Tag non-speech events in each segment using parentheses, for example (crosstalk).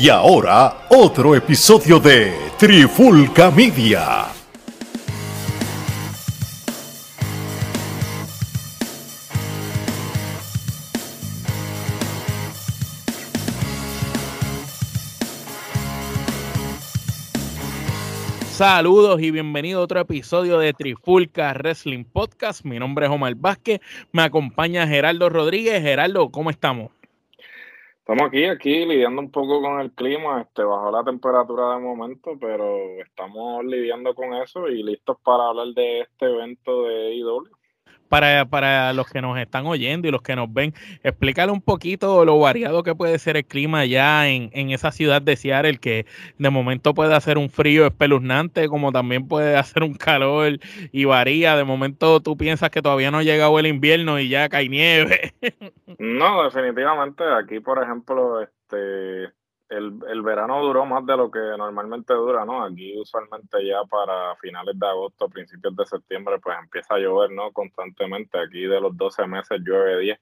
Y ahora, otro episodio de Trifulca Media. Saludos y bienvenido a otro episodio de Trifulca Wrestling Podcast. Mi nombre es Omar Vázquez, me acompaña Gerardo Rodríguez. Gerardo, ¿cómo estamos? Estamos aquí, aquí lidiando un poco con el clima, este, bajó la temperatura de momento, pero estamos lidiando con eso y listos para hablar de este evento de IW para, para los que nos están oyendo y los que nos ven, explícale un poquito lo variado que puede ser el clima allá en, en esa ciudad de Seattle, que de momento puede hacer un frío espeluznante, como también puede hacer un calor y varía. De momento tú piensas que todavía no ha llegado el invierno y ya cae nieve. (laughs) No, definitivamente. Aquí, por ejemplo, este el, el, verano duró más de lo que normalmente dura, ¿no? Aquí usualmente ya para finales de agosto, principios de septiembre, pues empieza a llover, ¿no? Constantemente. Aquí de los 12 meses llueve 10.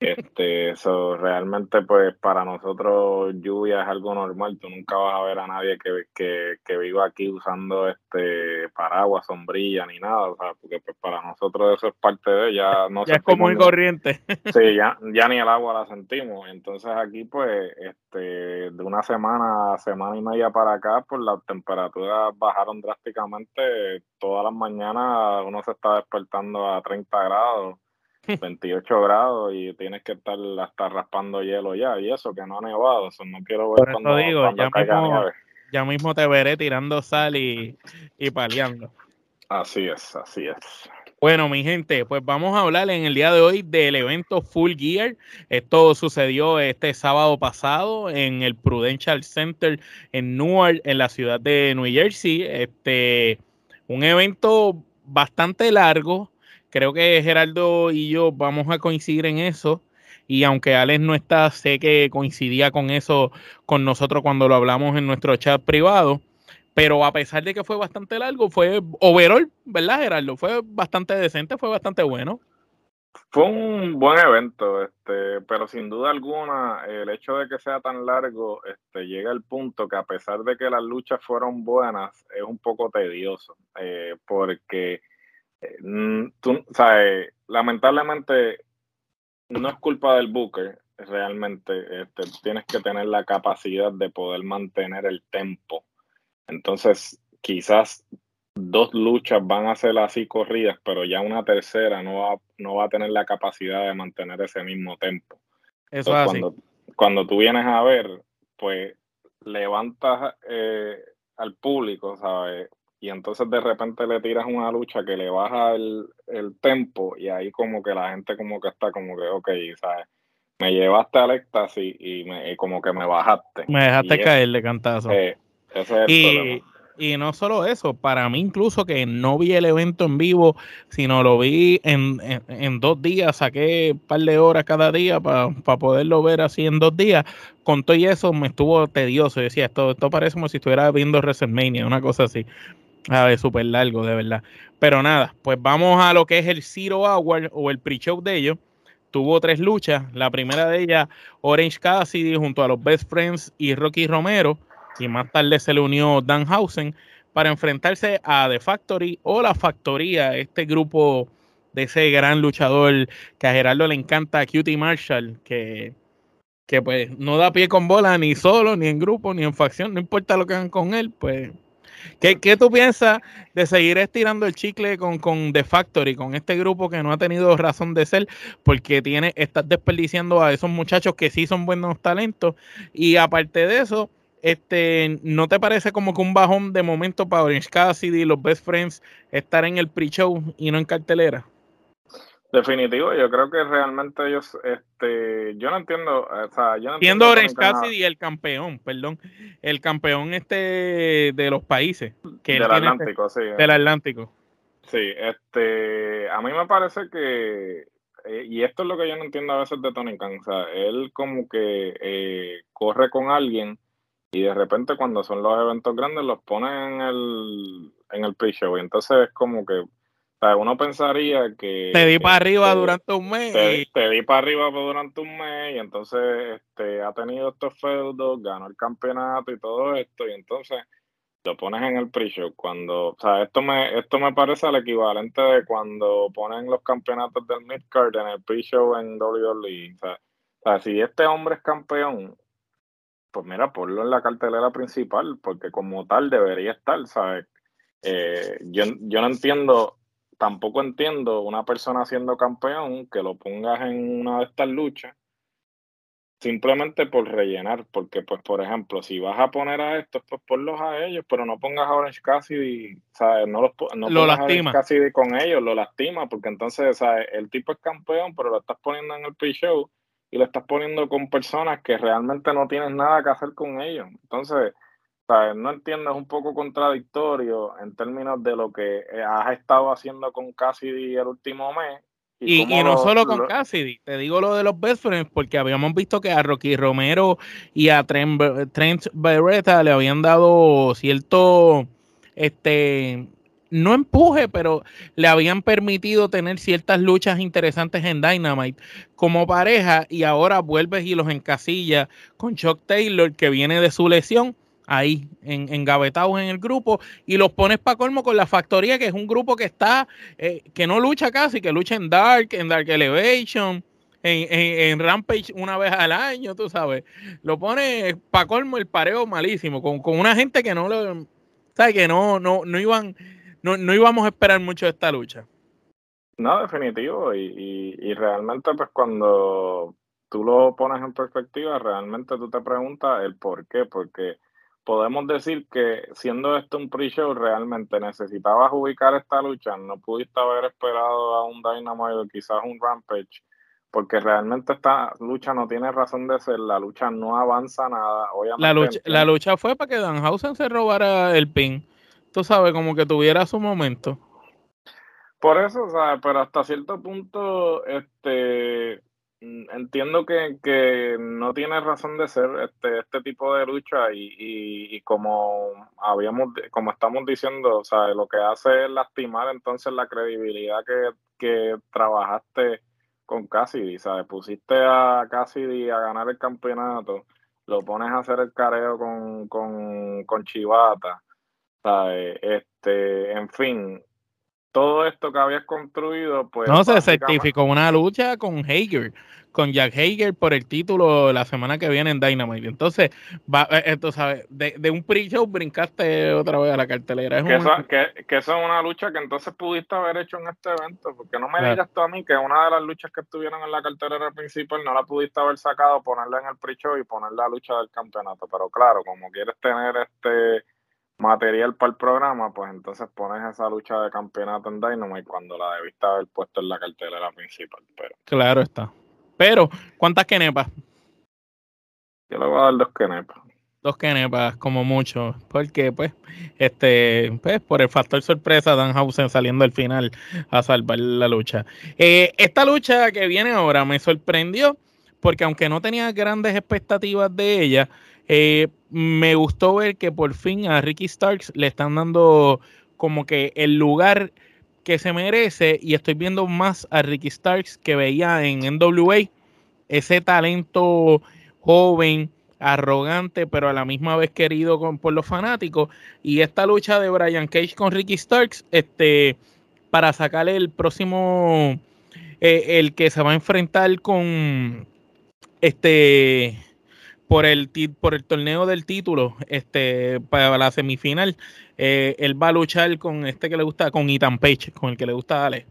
Este, eso realmente pues para nosotros lluvia es algo normal, tú nunca vas a ver a nadie que, que, que viva aquí usando este paraguas, sombrilla ni nada, o sea, porque pues para nosotros eso es parte de ya no ya es como muy corriente. (laughs) Sí, ya, ya ni el agua la sentimos, entonces aquí pues este de una semana, semana y media para acá, pues las temperaturas bajaron drásticamente, todas las mañanas uno se está despertando a 30 grados 28 grados y tienes que estar hasta raspando hielo ya y eso que no ha nevado, eso no quiero ver cuando, digo, ya mismo, Ya mismo te veré tirando sal y, y paliando. Así es, así es. Bueno, mi gente, pues vamos a hablar en el día de hoy del evento Full Gear. Esto sucedió este sábado pasado en el Prudential Center en Newark, en la ciudad de New Jersey. Este, un evento bastante largo, Creo que Gerardo y yo vamos a coincidir en eso. Y aunque Alex no está, sé que coincidía con eso con nosotros cuando lo hablamos en nuestro chat privado. Pero a pesar de que fue bastante largo, fue overall, ¿verdad, Gerardo? Fue bastante decente, fue bastante bueno. Fue un buen evento, este, pero sin duda alguna, el hecho de que sea tan largo, este, llega al punto que a pesar de que las luchas fueron buenas, es un poco tedioso, eh, porque tú, sabes, lamentablemente no es culpa del Booker, realmente este, tienes que tener la capacidad de poder mantener el tempo. Entonces, quizás dos luchas van a ser así corridas, pero ya una tercera no va, no va a tener la capacidad de mantener ese mismo tempo. Eso es cuando, cuando tú vienes a ver, pues levantas eh, al público, ¿sabes? Y entonces de repente le tiras una lucha que le baja el, el tempo y ahí como que la gente como que está como que, ok, ¿sabes? Me llevaste al éxtasis y, me, como que me bajaste. Me dejaste caer de cantazo. ese es el y, y no solo eso, para mí incluso que no vi el evento en vivo, sino lo vi en, en, dos días, saqué un par de horas cada día para poderlo ver así en dos días. Con todo y eso me estuvo tedioso. Yo decía, esto, esto parece como si estuviera viendo WrestleMania, una cosa así. A ver, súper largo, de verdad. Pero nada, pues vamos a lo que es el Zero Hour o el pre-show de ellos. Tuvo tres luchas. La primera de ellas, Orange Cassidy junto a los Best Friends y Rocky Romero. Y más tarde se le unió Danhausen para enfrentarse a The Factory o La Factoría, este grupo de ese gran luchador que a Gerardo le encanta, Cutie Marshall, que, que pues no da pie con bola ni solo, ni en grupo, ni en facción, no importa lo que hagan con él, pues ¿Qué, tú piensas de seguir estirando el chicle con, con The Factory, con este grupo que no ha tenido razón de ser, porque tiene, estás desperdiciando a esos muchachos que sí son buenos talentos? Y aparte de eso, este, ¿no te parece como que un bajón de momento para Orange Cassidy y los Best Friends estar en el pre-show y no en cartelera? Definitivo, yo creo que realmente ellos, este, yo no entiendo, o sea, yo no entiendo. Orange Cassidy el campeón, perdón, el campeón este de los países. Que del Atlántico, sí. Del Atlántico. Sí, este, a mí me parece que, eh, y esto es lo que yo no entiendo a veces de Tony Khan, o sea, él como que eh, corre con alguien y de repente cuando son los eventos grandes los pone en el, en el pre-show y entonces es como que uno pensaría que... Te di para arriba este, durante un mes. Te, di para arriba durante un mes y entonces este, ha tenido estos feudos, ganó el campeonato y todo esto y entonces lo pones en el pre-show cuando, o sea, esto me, esto me parece el equivalente de cuando ponen los campeonatos del midcard en el pre-show en WWE. O sea, o sea, si este hombre es campeón, pues mira, ponlo en la cartelera principal, porque como tal debería estar, ¿sabes? Eh, yo, yo no entiendo, tampoco entiendo una persona siendo campeón que lo pongas en una de estas luchas simplemente por rellenar, porque pues por ejemplo, si vas a poner a estos, pues ponlos a ellos, pero no pongas a Orange Cassidy, ¿sabes? No, los, no lo lastima. Cassidy con ellos, lo lastima, porque entonces, ¿sabes? El tipo es campeón, pero lo estás poniendo en el pre-show y lo estás poniendo con personas que realmente no tienes nada que hacer con ellos. Entonces, ¿sabes? No entiendo, es un poco contradictorio en términos de lo que has estado haciendo con Cassidy el último mes y, no solo con Cassidy, te digo lo de los best friends, porque habíamos visto que a Rocky Romero y a Trent, Trent Beretta le habían dado cierto, este, no empuje, pero le habían permitido tener ciertas luchas interesantes en Dynamite como pareja y ahora vuelves y los encasillas con Chuck Taylor que viene de su lesión ahí en, engavetados en el grupo y los pones para colmo con la factoría, que es un grupo que está, eh, que no lucha casi, que lucha en Dark, en Dark Elevation, en, Rampage una vez al año, tú sabes. Lo pones para colmo el pareo malísimo, con, una gente que no lo, ¿sabes? Que no, no, no iban, no, no íbamos a esperar mucho de esta lucha. No, definitivo, y, y realmente pues cuando tú lo pones en perspectiva, realmente tú te preguntas el por qué, porque podemos decir que siendo esto un pre-show, realmente necesitabas ubicar esta lucha, no pudiste haber esperado a un Dynamite o quizás un Rampage, porque realmente esta lucha no tiene razón de ser, la lucha no avanza nada. la, lucha, la lucha fue para que Danhausen se robara el pin, tú sabes, como que tuviera su momento. Por eso, o sea, pero hasta cierto punto, este, entiendo que, no tiene razón de ser este, este tipo de lucha y, y, como habíamos como estamos diciendo, o sea, lo que hace es lastimar entonces la credibilidad que, que trabajaste con Cassidy, ¿sabes? Pusiste a Cassidy a ganar el campeonato, lo pones a hacer el careo con, con, con Chivata, ¿sabes? Este, en fin, todo esto que habías construido, pues... No, se certificó una lucha con Hager, con Jack Hager por el título la semana que viene en Dynamite. Entonces, va, eh, esto, ¿sabes? De, de un pre-show brincaste otra vez a la cartelera. que, eso, que, es una lucha que entonces pudiste haber hecho en este evento, porque no me digas tú a mí que una de las luchas que estuvieron en la cartelera principal no la pudiste haber sacado, ponerla en el pre-show y poner la lucha del campeonato. Pero claro, como quieres tener este material para el programa, pues entonces pones esa lucha de campeonato en Dynamite cuando la debiste haber puesto en la cartelera principal. Pero... Claro está. Pero, ¿cuántas kenepas? Yo le voy a dar dos kenepas. Dos kenepas, como mucho. Porque, pues, este, pues, por el factor sorpresa, Danhausen saliendo al final a salvar la lucha. Eh, esta lucha que viene ahora me sorprendió, porque aunque no tenía grandes expectativas de ella, eh, me gustó ver que por fin a Ricky Starks le están dando como que el lugar que se merece y estoy viendo más a Ricky Starks que veía en NWA, ese talento joven, arrogante, pero a la misma vez querido por los fanáticos. Y esta lucha de Brian Cage con Ricky Starks, este, para sacarle el próximo, eh, el que se va a enfrentar con este por el, por el torneo del título, este, para la semifinal, eh, él va a luchar con este que le gusta, con Ethan Page, con el que le gusta darle,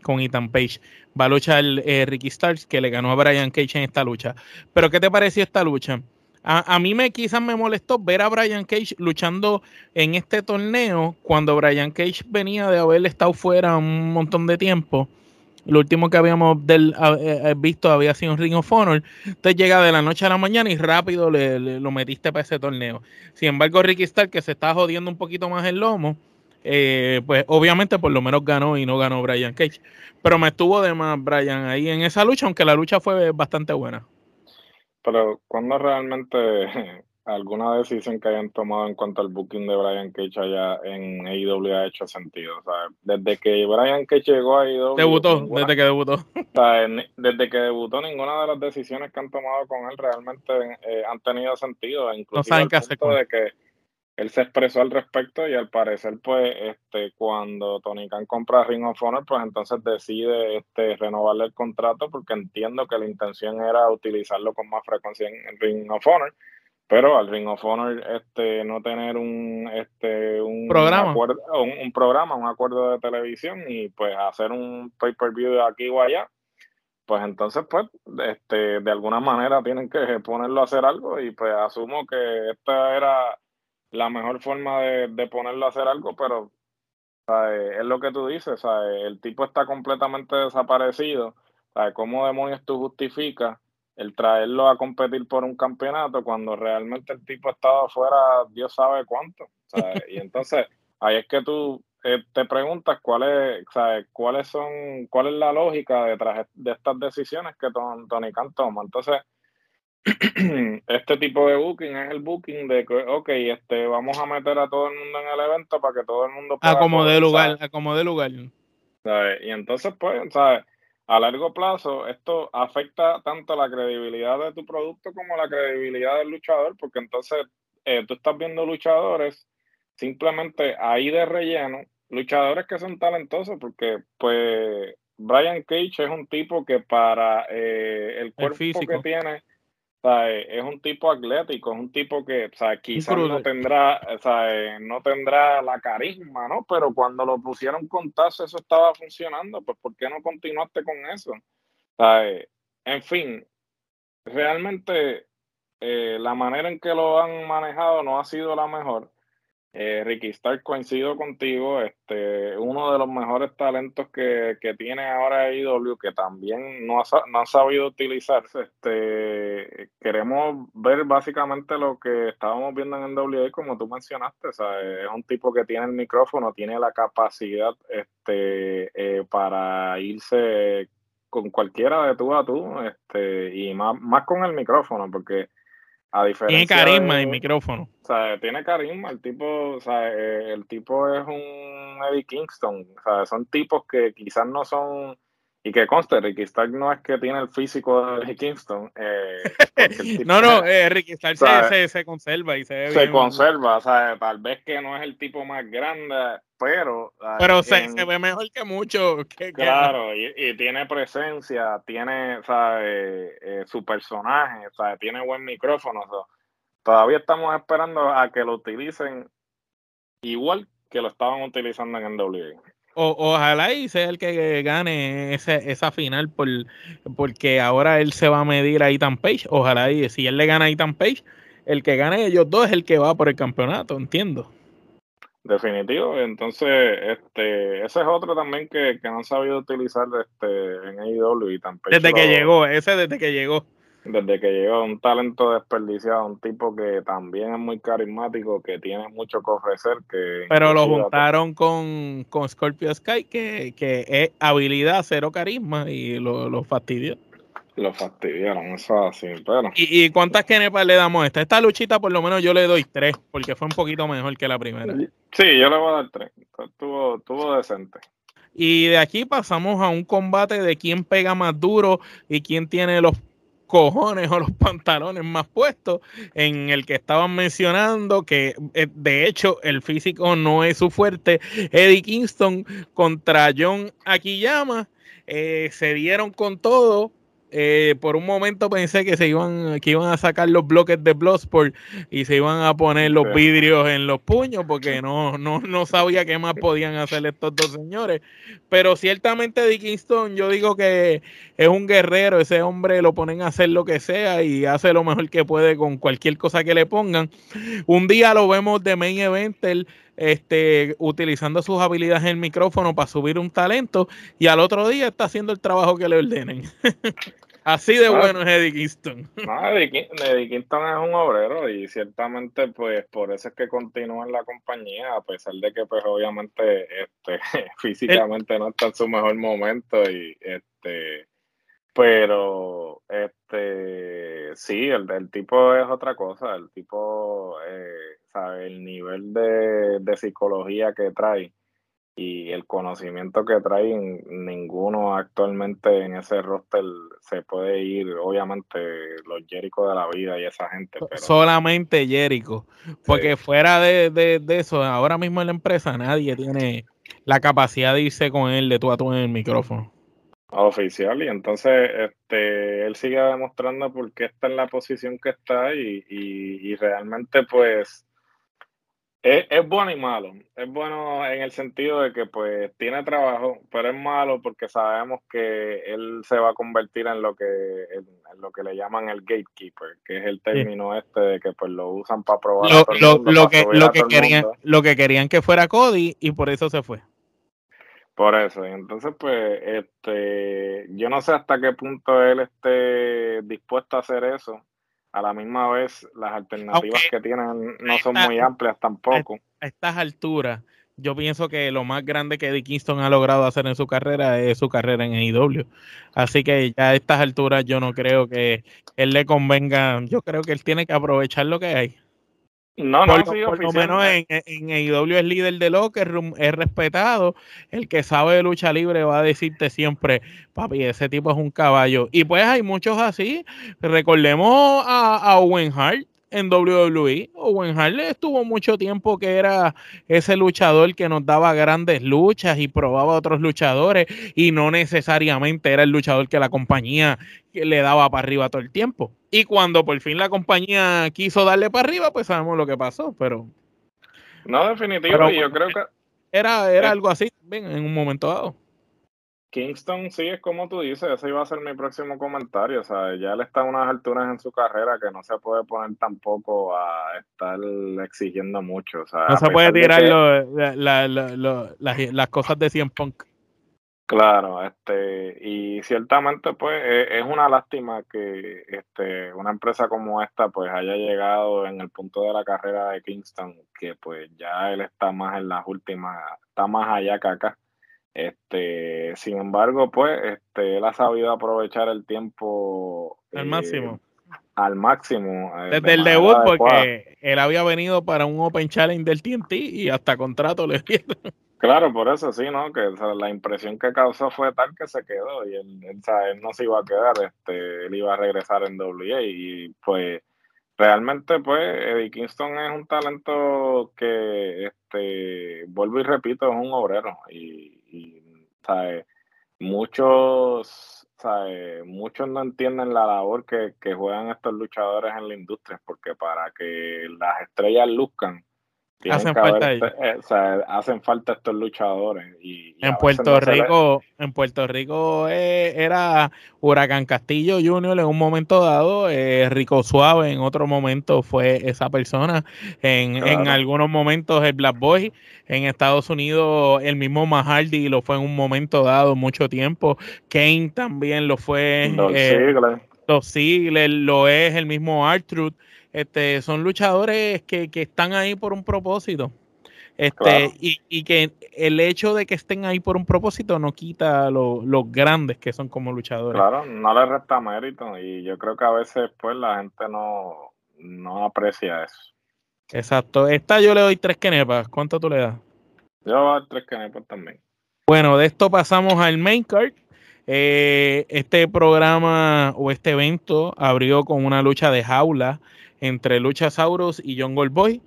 con Ethan Page. Va a luchar eh, Ricky Starks, que le ganó a Brian Cage en esta lucha. Pero, ¿qué te pareció esta lucha? A, a, mí me quizás me molestó ver a Brian Cage luchando en este torneo cuando Brian Cage venía de haber estado fuera un montón de tiempo lo último que habíamos del, eh, eh, visto había sido un Ring of Honor. Entonces llega de la noche a la mañana y rápido le, lo metiste para ese torneo. Sin embargo, Ricky Stark, que se está jodiendo un poquito más el lomo, eh, pues obviamente por lo menos ganó y no ganó Brian Cage. Pero me estuvo de más Brian ahí en esa lucha, aunque la lucha fue bastante buena. Pero cuando realmente alguna decisión que hayan tomado en cuanto al booking de Brian Cage allá en AEW ha hecho sentido. O sea, desde que Brian Cage llegó a AEW. Debutó, desde que debutó. (laughs) desde que debutó, ninguna de las decisiones que han tomado con él realmente eh, han tenido sentido. Incluso no punto de que él se expresó al respecto y al parecer, pues, este, cuando Tony Khan compra Ring of Honor, pues entonces decide este, renovarle el contrato porque entiendo que la intención era utilizarlo con más frecuencia en Ring of Honor pero al Ring of Honor este no tener un este un programa. un, programa un acuerdo de televisión y pues hacer un pay per view de aquí o allá pues entonces pues este de alguna manera tienen que ponerlo a hacer algo y pues asumo que esta era la mejor forma de, ponerlo a hacer algo pero es lo que tú dices el tipo está completamente desaparecido cómo demonios tú justificas el traerlo a competir por un campeonato cuando realmente el tipo ha estado fuera Dios sabe cuánto. Y (laughs) entonces ahí es que tú eh, te preguntas cuál es, cuáles son, cuál es la lógica detrás de estas decisiones que Tony Khan toma. Entonces, (clears throat) este tipo de booking es el booking de que, ok, este, vamos a meter a todo el mundo en el evento para que todo el mundo pueda... A como de lugar, a como de lugar. Y entonces, pues, ¿sabes? A largo plazo esto afecta tanto la credibilidad de tu producto como la credibilidad del luchador, porque entonces eh, tú estás viendo luchadores simplemente ahí de relleno, luchadores que son talentosos, porque pues Brian Cage es un tipo que para eh, el cuerpo que tiene es un tipo atlético, es un tipo que o quizás no tendrá, no tendrá la carisma, ¿no? Pero cuando lo pusieron con Taz eso estaba funcionando, pues ¿por qué no continuaste con eso? en fin, realmente eh, la manera en que lo han manejado no ha sido la mejor. Eh, Ricky Stark, coincido contigo, este, uno de los mejores talentos que, tiene ahora IW, que también no ha, no sabido utilizarse. Este, queremos ver básicamente lo que estábamos viendo en NWA, como tú mencionaste, es un tipo que tiene el micrófono, tiene la capacidad este, eh, para irse con cualquiera de tú a tú, este, y más, más con el micrófono, porque tiene carisma el micrófono. O sea, tiene carisma. El tipo, o sea, eh, el tipo es un Eddie Kingston. O sea, son tipos que quizás no son. Y que conste, Ricky Stark no es que tiene el físico de Kingston. Eh, (laughs) no, no, eh, Ricky Stark se, se, conserva y se ve Se conserva, o sea, tal vez que no es el tipo más grande, pero... Pero se, ve mejor que mucho. claro, y, tiene presencia, tiene eh, su personaje, tiene buen micrófono. todavía estamos esperando a que lo utilicen igual que lo estaban utilizando en NWA. O, ojalá y sea el que gane esa final por, porque ahora él se va a medir a Ethan Page. Ojalá y si él le gana a Ethan Page, el que gane ellos dos es el que va por el campeonato, entiendo. Definitivo, entonces este ese es otro también que, que no han sabido utilizar este, en AEW y tampoco. Desde que llegó, ese desde que llegó. Desde que llegó, un talento desperdiciado, un tipo que también es muy carismático, que tiene mucho que ofrecer. Que Pero lo juntaron con, con Scorpio Sky, que, que es habilidad, cero carisma, y lo, lo fastidió. Lo fastidiaron, eso así, pero. ¿Y, cuántas kenepas le damos a esta? Esta luchita, por lo menos, yo le doy tres, porque fue un poquito mejor que la primera. Sí, yo le voy a dar tres. Estuvo, estuvo decente. Y de aquí pasamos a un combate de quién pega más duro y quién tiene los cojones o los pantalones más puestos, en el que estaban mencionando que eh, de hecho el físico no es su fuerte. Eddie Kingston contra John Akiyama eh, se dieron con todo eh, por un momento pensé que se iban, que iban a sacar los bloques de Bloodsport y se iban a poner los vidrios en los puños porque (laughs) no, no, no sabía qué más podían hacer estos dos señores. Pero ciertamente Dickinson, yo digo que es un guerrero, ese hombre lo ponen a hacer lo que sea y hace lo mejor que puede con cualquier cosa que le pongan. Un día lo vemos de main eventer este, utilizando sus habilidades en el micrófono para subir un talento y al otro día está haciendo el trabajo que le ordenen. (laughs) Así de bueno es Eddie Kingston. (laughs) No, Eddie, Kingston es un obrero y ciertamente pues por eso es que continúa en la compañía, a pesar de que pues obviamente este, (laughs) físicamente no está en su mejor momento y este pero este sí, el, el, tipo es otra cosa, el tipo, eh, sabe, el nivel de, de, psicología que trae y el conocimiento que trae, ninguno actualmente en ese roster se puede ir, obviamente los Jericho de la vida y esa gente. Pero... Solamente Jericho, porque fuera de, de, de, eso, ahora mismo en la empresa nadie tiene la capacidad de irse con él de tú a tú en el micrófono. Oficial, y entonces este, él sigue demostrando por qué está en la posición que está y, y, y realmente pues es, es, bueno y malo. Es bueno en el sentido de que pues tiene trabajo, pero es malo porque sabemos que él se va a convertir en lo que en, lo que le llaman el gatekeeper, que es el término sí. este de que pues lo usan para probar lo, a todo el mundo, lo, lo que lo que querían lo que querían que fuera Cody y por eso se fue. Por eso, y entonces pues este yo no sé hasta qué punto él esté dispuesto a hacer eso a la misma vez las alternativas okay. que tienen no son muy amplias tampoco. A estas alturas, yo pienso que lo más grande que Eddie Kingston ha logrado hacer en su carrera es su carrera en AEW. Así que ya a estas alturas yo no creo que él le convenga, yo creo que él tiene que aprovechar lo que hay. No, por, no, sí, por lo menos en, en AEW es líder de locker room, es respetado. El que sabe de lucha libre va a decirte siempre, papi, ese tipo es un caballo. Y pues hay muchos así. Recordemos a, a Owen Hart en WWE. Owen Hart estuvo mucho tiempo que era ese luchador que nos daba grandes luchas y probaba a otros luchadores y no necesariamente era el luchador que la compañía le daba para arriba todo el tiempo. Y cuando por fin la compañía quiso darle para arriba, pues sabemos lo que pasó, pero... No, definitivo, pero, yo creo que... Era, era algo así también en un momento dado. Kingston sí es como tú dices, ese iba a ser mi próximo comentario, o sea, ya él está a unas alturas en su carrera que no se puede poner tampoco a estar exigiendo mucho, o sea, no se puede tirar que... lo, la, la, lo, las, las cosas de 100 Punk. Claro, este, y ciertamente pues e, es una lástima que este, una empresa como esta pues haya llegado en el punto de la carrera de Kingston, que pues ya él está más en las últimas, está más allá que acá. Este, sin embargo, pues, este, él ha sabido aprovechar el tiempo al eh, máximo. Al máximo. Eh, Desde de el debut, porque él había venido para un Open Challenge del TNT y hasta contrato le dieron. Claro, por eso sí, ¿no? Que la impresión que causó fue tal que se quedó y él, él, o sea, él, no se iba a quedar, este, él iba a regresar en WA y pues realmente pues Eddie Kingston es un talento que, este, vuelvo y repito, es un obrero y, y ¿sabe? muchos ¿sabe? muchos no entienden la labor que, juegan estos luchadores en la industria porque para que las estrellas luzcan hacen falta, este, eh, o sea, hacen falta estos luchadores y, y en Puerto Rico en Puerto Rico eh, era Huracán Castillo Junior en un momento dado eh, Rico Suave en otro momento fue esa persona. En, claro. en algunos momentos el Black Boy en Estados Unidos el mismo Mahardy lo fue en un momento dado mucho tiempo. Kane también lo fue los sigles los sigles lo es el mismo Artruth este, son luchadores que, que, están ahí por un propósito. Este, claro. y, y, que el hecho de que estén ahí por un propósito no quita los lo grandes que son como luchadores. Claro, no le resta mérito y yo creo que a veces pues la gente no, no aprecia eso. Exacto. Esta yo le doy tres kenepas. ¿Cuánto tú le das? Yo voy a dar tres kenepas también. Bueno, de esto pasamos al main card. Eh, este programa o este evento abrió con una lucha de jaula entre Luchasaurus y John Goldboy.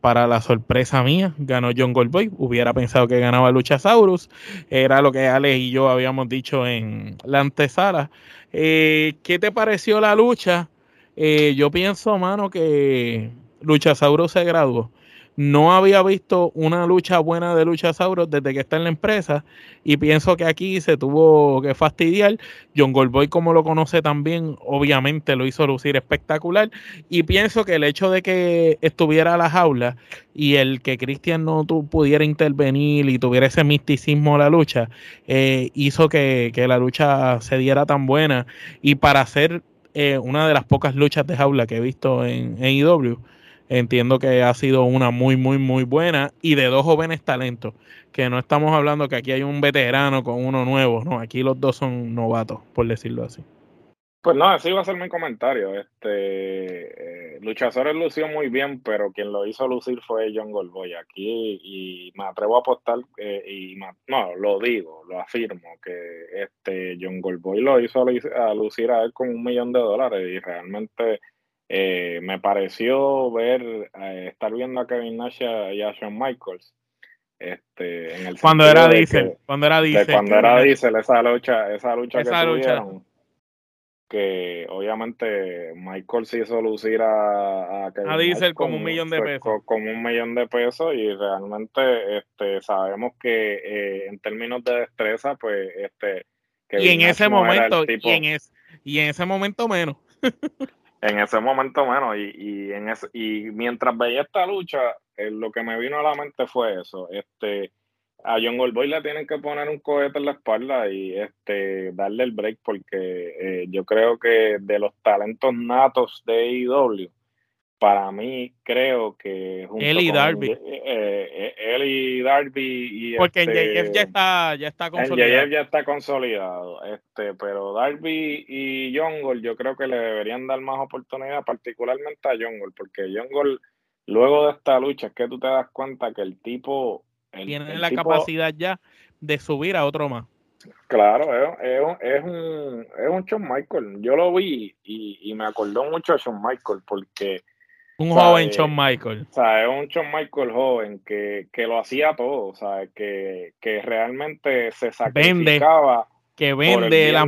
Para la sorpresa mía, ganó John Goldboy. Hubiera pensado que ganaba Luchasaurus. Era lo que Alex y yo habíamos dicho en la antesala. Eh, ¿Qué te pareció la lucha? Eh, yo pienso, mano, que Luchasaurus se graduó no había visto una lucha buena de Luchasaurus desde que está en la empresa y pienso que aquí se tuvo que fastidiar. John Goldboy, como lo conoce también, obviamente lo hizo lucir espectacular y pienso que el hecho de que estuviera a la jaula y el que Christian no pudiera intervenir y tuviera ese misticismo a la lucha, eh, hizo que, que, la lucha se diera tan buena y para hacer eh, una de las pocas luchas de jaula que he visto en AEW entiendo que ha sido una muy, muy, muy buena y de dos jóvenes talentos, que no estamos hablando que aquí hay un veterano con uno nuevo, no, aquí los dos son novatos, por decirlo así. Pues no, así iba a ser mi comentario. Este, eh, Luchadores lució muy bien, pero quien lo hizo lucir fue John Goldboy aquí y me atrevo a apostar eh, y no, lo digo, lo afirmo que este John Goldboy lo hizo lucir a él con un millón de dólares y realmente eh, me pareció ver estar viendo a Kevin Nash y a Shawn Michaels. Este, en el cuando era Diesel, cuando era Diesel, cuando era Diesel, esa lucha, esa lucha que tuvieron que obviamente Michael se hizo lucir a, a, Diesel como un millón de pesos. Como un millón de pesos y realmente este, sabemos que eh, en términos de destreza, pues este... y en ese momento, y, en y en ese momento menos. (laughs) en ese momento menos y, y, en ese, y mientras veía esta lucha, eh, lo que me vino a la mente fue eso, este a John Goldboy le tienen que poner un cohete en la espalda y este darle el break porque eh, yo creo que de los talentos natos de AEW, para mí creo que él y Darby eh, eh, él y Darby y porque este, en ya está ya está consolidado ya está consolidado este pero Darby y John Gold yo creo que le deberían dar más oportunidad particularmente a John Gold porque John Gold luego de esta lucha es que tú te das cuenta que el tipo tiene la capacidad ya de subir a otro más. Claro, es, un, es un Shawn Michael. Yo lo vi y, me acordó mucho a Shawn Michael porque... Un joven Shawn Michael. O sea, es un Shawn Michael joven que, lo hacía todo, o sea, que, que realmente se sacrificaba. que vende la,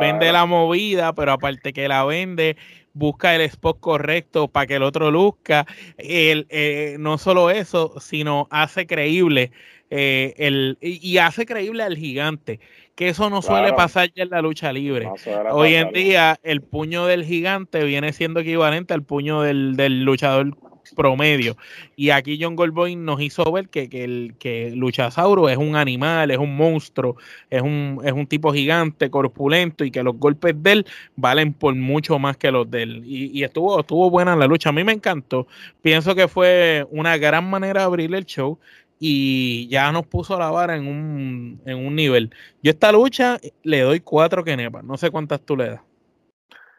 vende la movida, pero aparte que la vende, busca el spot correcto para que el otro luzca. El, eh, no solo eso, sino hace creíble eh, el, y hace creíble al gigante, que eso no suele pasar ya en la lucha libre. Hoy en día el puño del gigante viene siendo equivalente al puño del, del luchador promedio. Y aquí John Goldboy nos hizo ver que, el que Luchasauro es un animal, es un monstruo, es un, es un tipo gigante, corpulento y que los golpes de él valen por mucho más que los de él. Y, estuvo, estuvo buena la lucha. A mí me encantó. Pienso que fue una gran manera de abrir el show y ya nos puso la vara en un, en un nivel. Yo esta lucha le doy cuatro que nepa. No sé cuántas tú le das.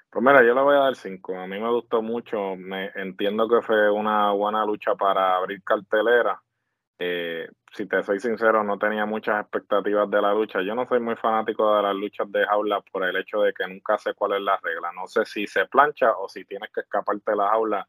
Pues mira, yo le voy a dar cinco. A mí me gustó mucho. Me entiendo que fue una buena lucha para abrir cartelera. Eh, si te soy sincero, no tenía muchas expectativas de la lucha. Yo no soy muy fanático de las luchas de jaula por el hecho de que nunca sé cuál es la regla. No sé si se plancha o si tienes que escaparte de la jaula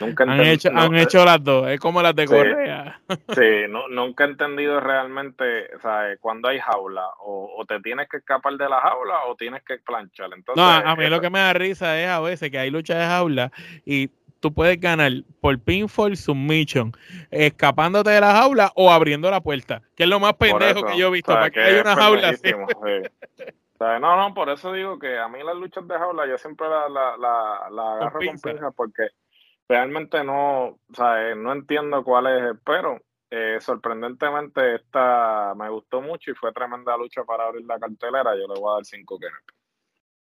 Nunca han, hecho, han hecho las dos, es como las de Correa. Sí, nunca he entendido realmente, ¿sabes? Cuando hay jaula, o, te tienes que escapar de la jaula o tienes que planchar. Entonces, no, a mí lo que me da risa es a veces que hay luchas de jaula y tú puedes ganar por pinfall submission, escapándote de la jaula o abriendo la puerta, que es lo más pendejo que yo he visto. para que, hay una jaula así. No, no, por eso digo que a mí las luchas de jaula yo siempre la, la, la, agarro con pinza porque realmente no, o no entiendo cuál es, pero eh, sorprendentemente esta me gustó mucho y fue tremenda lucha para abrir la cartelera. Yo le voy a dar cinco que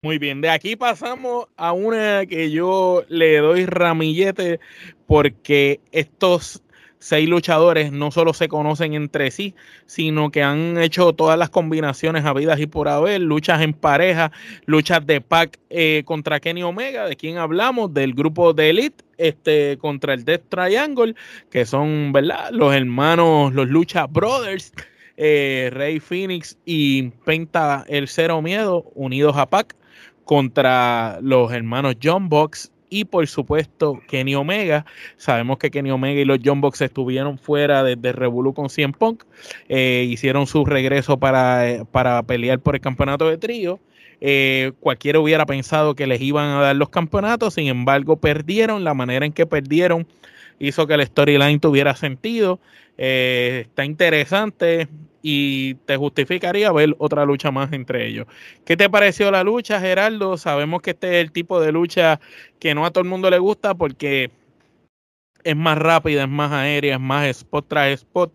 Muy bien, de aquí pasamos a una que yo le doy ramillete porque estos seis luchadores no solo se conocen entre sí, sino que han hecho todas las combinaciones habidas y por haber, luchas en pareja, luchas de pack eh, contra Kenny Omega, de quien hablamos, del grupo de Elite, este, contra el Death Triangle, que son, ¿verdad? Los hermanos, los Lucha Brothers. Eh, Rey Phoenix y Penta el Cero Miedo unidos a Pac contra los hermanos John Box y por supuesto Kenny Omega. Sabemos que Kenny Omega y los John estuvieron fuera desde de Revolu con CM Punk, eh, hicieron su regreso para, eh, para, pelear por el campeonato de trío. Eh, cualquiera hubiera pensado que les iban a dar los campeonatos, sin embargo perdieron. La manera en que perdieron hizo que el storyline tuviera sentido. está interesante y te justificaría ver otra lucha más entre ellos. ¿Qué te pareció la lucha, Gerardo? Sabemos que este es el tipo de lucha que no a todo el mundo le gusta porque es más rápida, es más aérea, es más spot tras spot,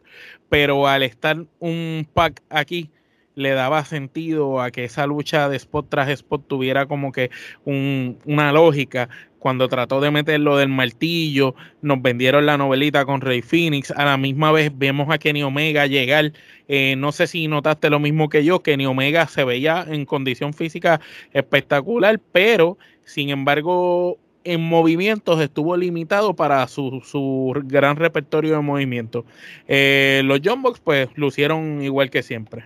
pero al estar un pack aquí le daba sentido a que esa lucha de spot tras spot tuviera como que una lógica cuando trató de meter lo del martillo, nos vendieron la novelita con Rey Phoenix, a la misma vez vemos a Kenny Omega llegar, eh, no sé si notaste lo mismo que yo, Kenny Omega se veía en condición física espectacular, pero sin embargo en movimientos estuvo limitado para su, su gran repertorio de movimientos. Eh, los John Box pues lucieron igual que siempre.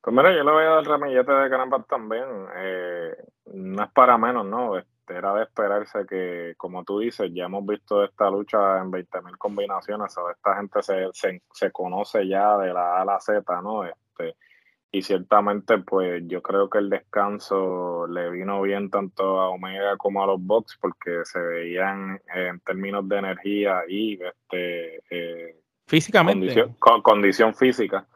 Pues mira, yo le voy a dar ramillete de caramba también. Eh, no es para menos, ¿no? Era de esperarse que, como tú dices, ya hemos visto esta lucha en 20.000 combinaciones. O esta gente se, se, se, conoce ya de la A a la Z, ¿no? Este, y ciertamente pues yo creo que el descanso le vino bien tanto a Omega como a los Bucks porque se veían en términos de energía y este eh, físicamente condición física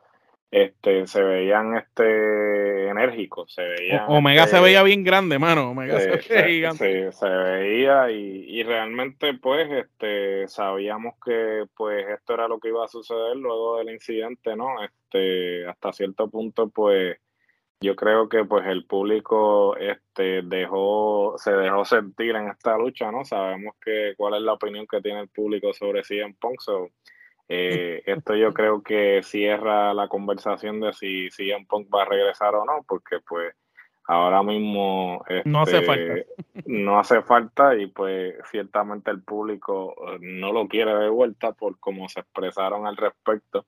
este se veían este enérgicos se veían Omega se este, veía bien grande mano Omega se, veía se, se, veía y, y, realmente pues este sabíamos que pues esto era lo que iba a suceder luego del incidente no este hasta cierto punto pues yo creo que pues el público este dejó se dejó sentir en esta lucha no sabemos que cuál es la opinión que tiene el público sobre CM Punk so, eh, (laughs) esto yo creo que cierra la conversación de si CM Punk va a regresar o no, porque pues ahora mismo no hace falta. Este, (laughs) no hace falta y pues ciertamente el público eh, no lo quiere de vuelta por cómo se expresaron al respecto.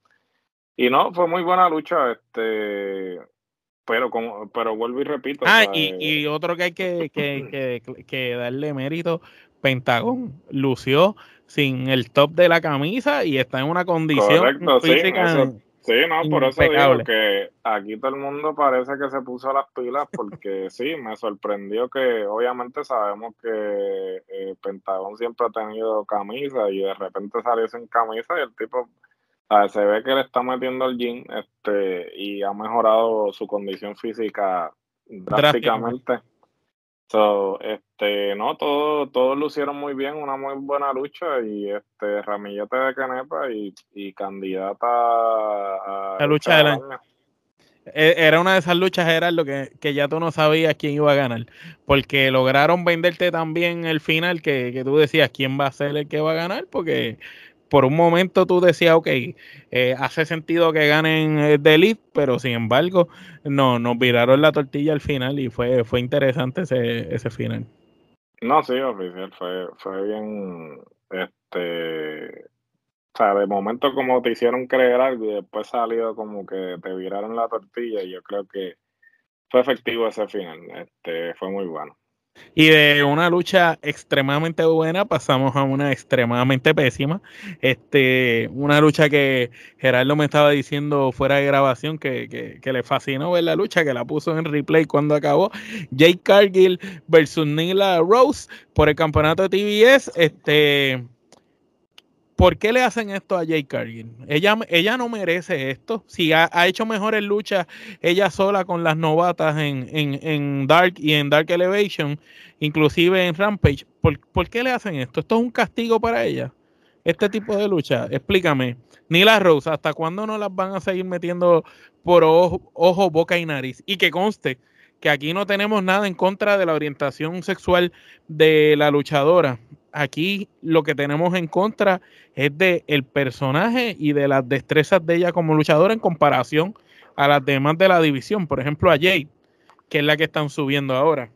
Y no, fue muy buena lucha, este pero como pero vuelvo y repito. Ah, y, y, otro que hay que, (laughs) que, que, que darle mérito, Pentagón lució sin el top de la camisa y está en una condición física. Sí, sí, no, por eso digo que aquí todo el mundo parece que se puso las pilas porque (laughs) sí, me sorprendió que obviamente sabemos que eh, Pentagón siempre ha tenido camisa y de repente salió sin camisa y el tipo se ve que le está metiendo el gym este, y ha mejorado su condición física drásticamente. So, este, no, todos todo lucieron muy bien, una muy buena lucha y este Ramillete de Canepa y, y candidata a la lucha del año. E, era una de esas luchas, Gerardo, que, que ya tú no sabías quién iba a ganar, porque lograron venderte también el final que, que tú decías quién va a ser el que va a ganar, porque por un momento tú decías, ok, eh, hace sentido que ganen eh, The Elite, pero sin embargo, no, nos viraron la tortilla al final y fue, fue interesante ese, ese final. No, sí, oficial, fue, fue bien, este, o sea, de momento como te hicieron creer algo y después salió como que te viraron la tortilla y yo creo que fue efectivo ese final, este, fue muy bueno. Y de una lucha extremadamente buena pasamos a una extremadamente pésima. Este, una lucha que Gerardo me estaba diciendo fuera de grabación que, que, le fascinó ver la lucha, que la puso en replay cuando acabó. Jake Cargill versus Nila Rose por el campeonato de TBS. Este, ¿Por qué le hacen esto a Jay Cargill? Ella, ella no merece esto. Si ha, hecho mejores luchas ella sola con las novatas en, en, Dark y en Dark Elevation, inclusive en Rampage, ¿por, qué le hacen esto? ¿Esto es un castigo para ella? Este tipo de lucha, explícame. Ni las Rose, ¿hasta cuándo no las van a seguir metiendo por ojo, boca y nariz? Y que conste que aquí no tenemos nada en contra de la orientación sexual de la luchadora aquí lo que tenemos en contra es de el personaje y de las destrezas de ella como luchadora en comparación a las demás de la división, por ejemplo a Jade, que es la que están subiendo ahora.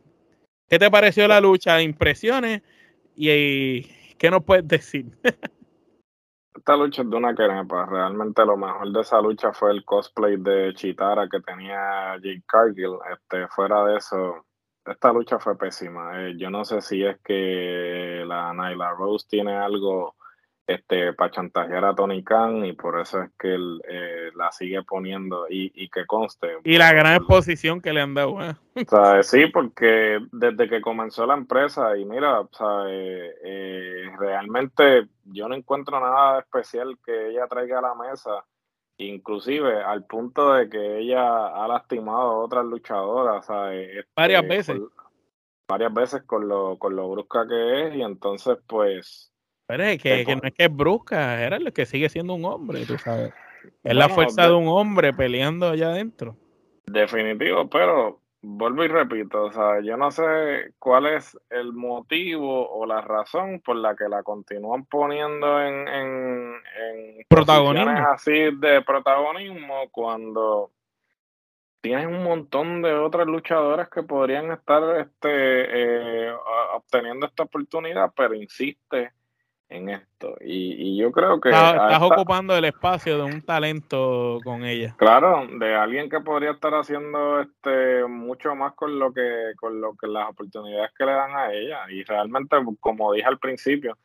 ¿Qué te pareció la lucha? ¿Impresiones? ¿Y qué nos puedes decir? (laughs) Esta lucha es de una querepa. Realmente lo mejor de esa lucha fue el cosplay de Chitara que tenía Jade Cargill. Este, fuera de eso, esta lucha fue pésima. Eh, yo no sé si es que la Nyla Rose tiene algo este, para chantajear a Tony Khan y por eso es que él eh, la sigue poniendo y, que conste. Y la gran exposición que le han dado. ¿eh? (laughs) sí, porque desde que comenzó la empresa y mira, eh, realmente yo no encuentro nada especial que ella traiga a la mesa inclusive al punto de que ella ha lastimado a otras luchadoras, este, varias veces. varias veces con lo, con lo brusca que es y entonces pues... Pero es que, no es que es brusca, era lo que sigue siendo un hombre, tú sabes. Es la fuerza de, un hombre peleando allá adentro. Definitivo, pero vuelvo y repito, o sea, yo no sé cuál es el motivo o la razón por la que la continúan poniendo en, en, en protagonismo. así de protagonismo cuando tienes un montón de otras luchadoras que podrían estar este, eh, obteniendo esta oportunidad, pero insiste en esto. Y, yo creo que... Estás, ocupando el espacio de un talento con ella. Claro, de alguien que podría estar haciendo este mucho más con lo que con lo que las oportunidades que le dan a ella. Y realmente, como dije al principio,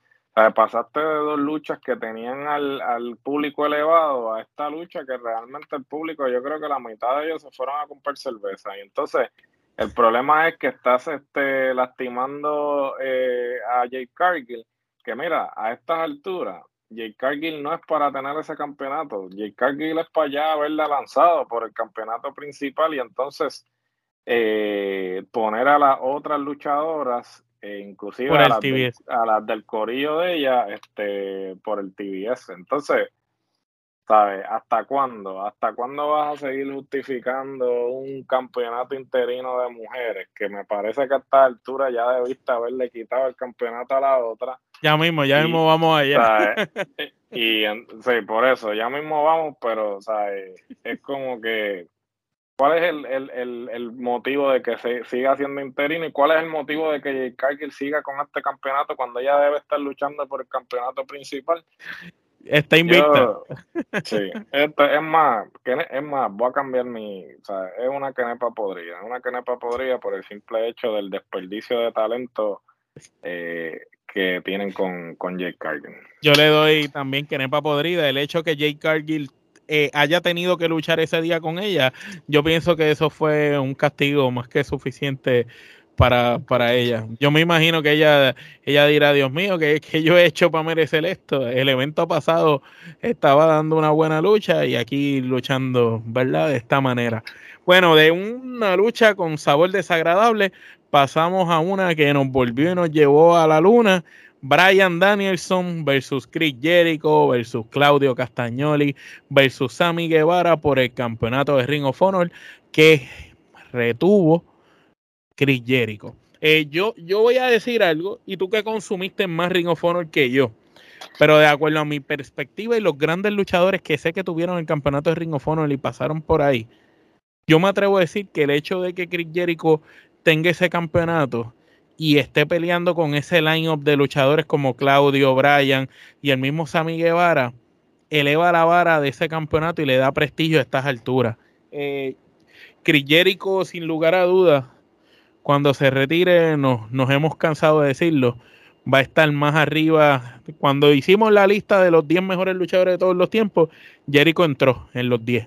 pasaste de dos luchas que tenían al, al público elevado a esta lucha que realmente el público, yo creo que la mitad de ellos se fueron a comprar cerveza. Y entonces... El problema es que estás este, lastimando eh, a Jake Cargill que mira, a estas alturas, Jake Cargill no es para tener ese campeonato. Jake Cargill es para ya haberla lanzado por el campeonato principal y entonces eh, poner a las otras luchadoras, e inclusive a las, a las, del corillo de ella, este, por el TBS. Entonces, ¿sabes? ¿Hasta cuándo? ¿Hasta cuándo vas a seguir justificando un campeonato interino de mujeres? Que me parece que a esta altura ya debiste haberle quitado el campeonato a la otra ya mismo, ya mismo vamos allá. (laughs) y sí, por eso, ya mismo vamos, pero o sea, es como que, ¿cuál es el, motivo de que se siga siendo interino y cuál es el motivo de que Jake Cargill siga con este campeonato cuando ella debe estar luchando por el campeonato principal? Está invicta. sí, esto es más, es más, voy a cambiar mi, o sea, es una canepa podrida, es una canepa podrida por el simple hecho del desperdicio de talento eh, que tienen con, con Jake Cargill. Yo le doy también que nepa podrida el hecho que Jake Cargill eh, haya tenido que luchar ese día con ella, yo pienso que eso fue un castigo más que suficiente para, para ella. Yo me imagino que ella, ella dirá, Dios mío, que, que yo he hecho para merecer esto. El evento pasado estaba dando una buena lucha y aquí luchando, ¿verdad? De esta manera. Bueno, de una lucha con sabor desagradable, pasamos a una que nos volvió y nos llevó a la luna. Brian Danielson versus Chris Jericho versus Claudio Castagnoli versus Sammy Guevara por el campeonato de Ring of Honor que retuvo Chris Jericho. Eh, yo, yo voy a decir algo y tú que consumiste más Ring of Honor que yo, pero de acuerdo a mi perspectiva y los grandes luchadores que sé que tuvieron el campeonato de Ring of Honor y pasaron por ahí, yo me atrevo a decir que el hecho de que Chris Jericho tenga ese campeonato y esté peleando con ese line-up de luchadores como Claudio, Bryan y el mismo Sammy Guevara, eleva la vara de ese campeonato y le da prestigio a estas alturas. Eh, Chris Jericho, sin lugar a dudas, cuando se retire, nos, nos hemos cansado de decirlo, va a estar más arriba. Cuando hicimos la lista de los 10 mejores luchadores de todos los tiempos, Jericho entró en los 10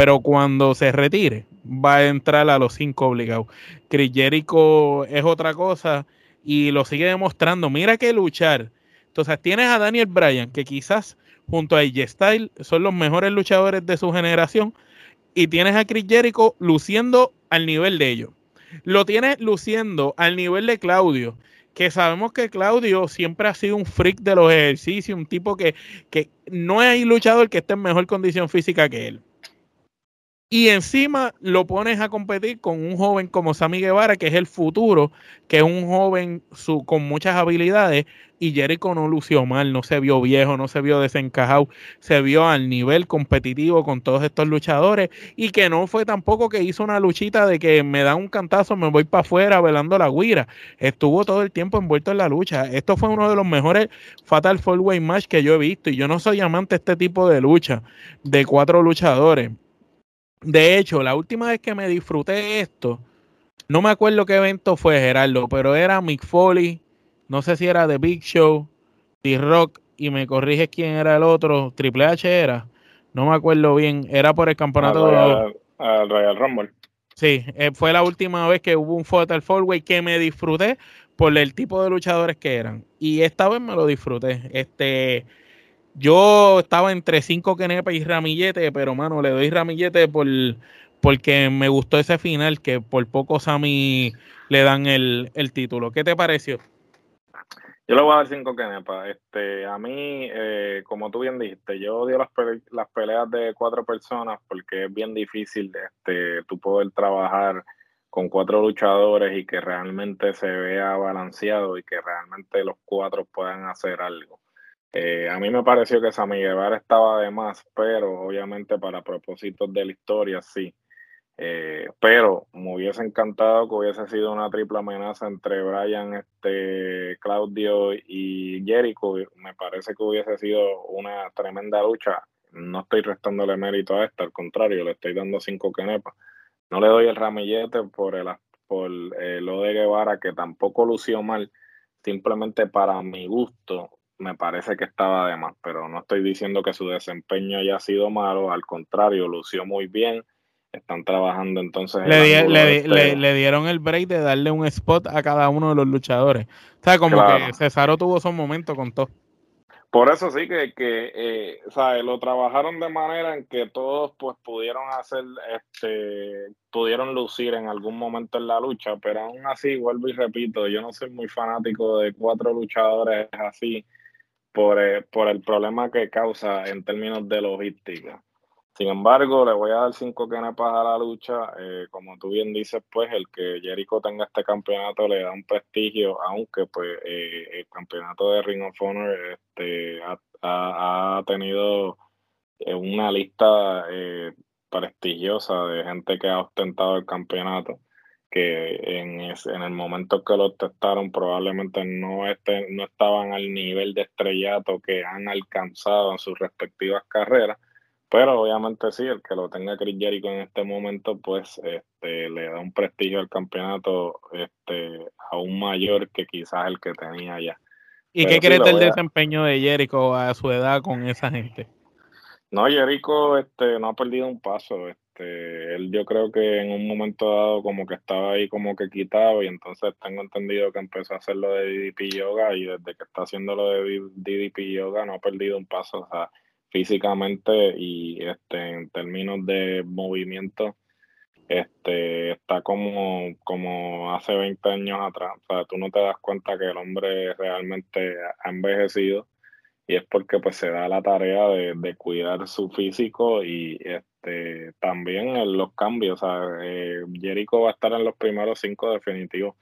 pero cuando se retire va a entrar a los cinco obligados. Chris Jericho es otra cosa y lo sigue demostrando. Mira que luchar. Entonces tienes a Daniel Bryan, que quizás junto a AJ Style son los mejores luchadores de su generación, y tienes a Chris Jericho luciendo al nivel de ellos. Lo tienes luciendo al nivel de Claudio, que sabemos que Claudio siempre ha sido un freak de los ejercicios, un tipo que, que no hay luchador que esté en mejor condición física que él. Y encima lo pones a competir con un joven como Sammy Guevara, que es el futuro, que es un joven con muchas habilidades. Y Jericho no lució mal, no se vio viejo, no se vio desencajado, se vio al nivel competitivo con todos estos luchadores. Y que no fue tampoco que hizo una luchita de que me da un cantazo, me voy para afuera velando la guira. Estuvo todo el tiempo envuelto en la lucha. Esto fue uno de los mejores Fatal Four Way Match que yo he visto. Y yo no soy amante de este tipo de lucha, de cuatro luchadores de hecho, la última vez que me disfruté esto, no me acuerdo qué evento fue, Gerardo, pero era Mick Foley, no sé si era The Big Show, The Rock, y me corriges quién era el otro, Triple H era, no me acuerdo bien, era por el campeonato de Al Royal Rumble. Sí, eh, fue la última vez que hubo un Fatal Four Way que me disfruté por el tipo de luchadores que eran. Y esta vez me lo disfruté. Este, yo estaba entre cinco Kenepa y Ramillete, pero mano, le doy Ramillete por, porque me gustó ese final, que por poco Sammy le dan el, título. ¿Qué te pareció? Yo le voy a dar cinco Kenepa. Este, a mí, eh, como tú bien dijiste, yo odio las, las peleas de cuatro personas porque es bien difícil este, tú poder trabajar con cuatro luchadores y que realmente se vea balanceado y que realmente los cuatro puedan hacer algo. Eh, a mí me pareció que Sammy Guevara estaba de más, pero obviamente para propósitos de la historia sí. Eh, pero me hubiese encantado que hubiese sido una triple amenaza entre Brian, este, Claudio y Jericho. Me parece que hubiese sido una tremenda lucha. No estoy restándole mérito a esta, al contrario, le estoy dando cinco quenepas. No le doy el ramillete por, el, por eh, lo de Guevara, que tampoco lució mal. Simplemente para mi gusto, me parece que estaba de más, pero no estoy diciendo que su desempeño haya sido malo, al contrario, lució muy bien están trabajando entonces. Le, le, le, dieron el break de darle un spot a cada uno de los luchadores. O sea, como que Cesaro tuvo esos momentos con todo. Por eso sí que, que eh, lo trabajaron de manera en que todos pues pudieron hacer, este, pudieron lucir en algún momento en la lucha, pero aún así, vuelvo y repito, yo no soy muy fanático de cuatro luchadores así por, eh, por el problema que causa en términos de logística. Sin embargo, le voy a dar cinco canepas a la lucha. Eh, como tú bien dices, pues el que Jericho tenga este campeonato le da un prestigio, aunque pues eh, el campeonato de Ring of Honor este, ha, tenido eh, una lista prestigiosa de gente que ha ostentado el campeonato que en, en el momento que lo testaron probablemente no, estén, no estaban al nivel de estrellato que han alcanzado en sus respectivas carreras pero obviamente sí, el que lo tenga Chris Jericho en este momento, pues este, le da un prestigio al campeonato este, aún mayor que quizás el que tenía ya. ¿Y qué crees del desempeño de Jericho a su edad con esa gente? No, Jericho este, no ha perdido un paso. Este, él yo creo que en un momento dado como que estaba ahí como que quitado y entonces tengo entendido que empezó a hacer lo de DDP Yoga y desde que está haciendo lo de DDP Yoga no ha perdido un paso. O sea, físicamente y este, en términos de movimiento este, está como, como hace 20 años atrás. O sea, tú no te das cuenta que el hombre realmente ha envejecido y es porque pues se da la tarea de, cuidar su físico y este, también en los cambios. O sea, eh, Jericho va a estar en los primeros cinco definitivos.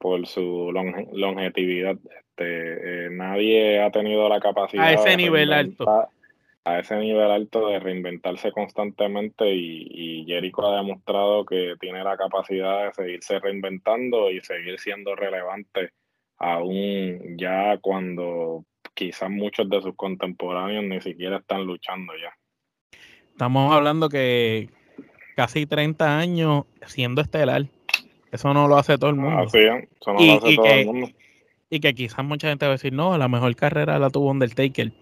por su longevidad. Este, eh, nadie ha tenido la capacidad. A ese nivel alto a ese nivel alto de reinventarse constantemente y, Jericho ha demostrado que tiene la capacidad de seguirse reinventando y seguir siendo relevante aún ya cuando quizás muchos de sus contemporáneos ni siquiera están luchando ya. Estamos hablando que casi 30 años siendo estelar. Eso no lo hace todo el mundo. Así eso no lo hace todo el mundo. Y que quizás mucha gente va a decir, no, la mejor carrera la tuvo Undertaker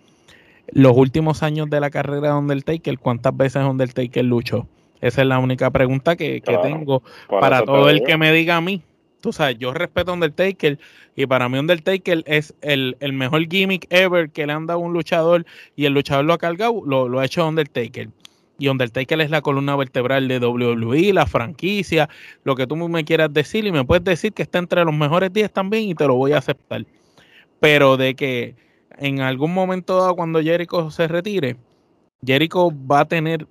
los últimos años de la carrera de Undertaker, ¿cuántas veces Undertaker luchó? Esa es la única pregunta que, tengo para todo el que me diga a mí. Tú sabes, yo respeto a Undertaker y para mí Undertaker es el, mejor gimmick ever que le han dado a un luchador y el luchador lo ha cargado, lo, ha hecho Undertaker. Y Undertaker es la columna vertebral de WWE, la franquicia, lo que tú me quieras decir y me puedes decir que está entre los mejores 10 también y te lo voy a aceptar. Pero de que en algún momento dado cuando Jericho se retire, Jericho va a tener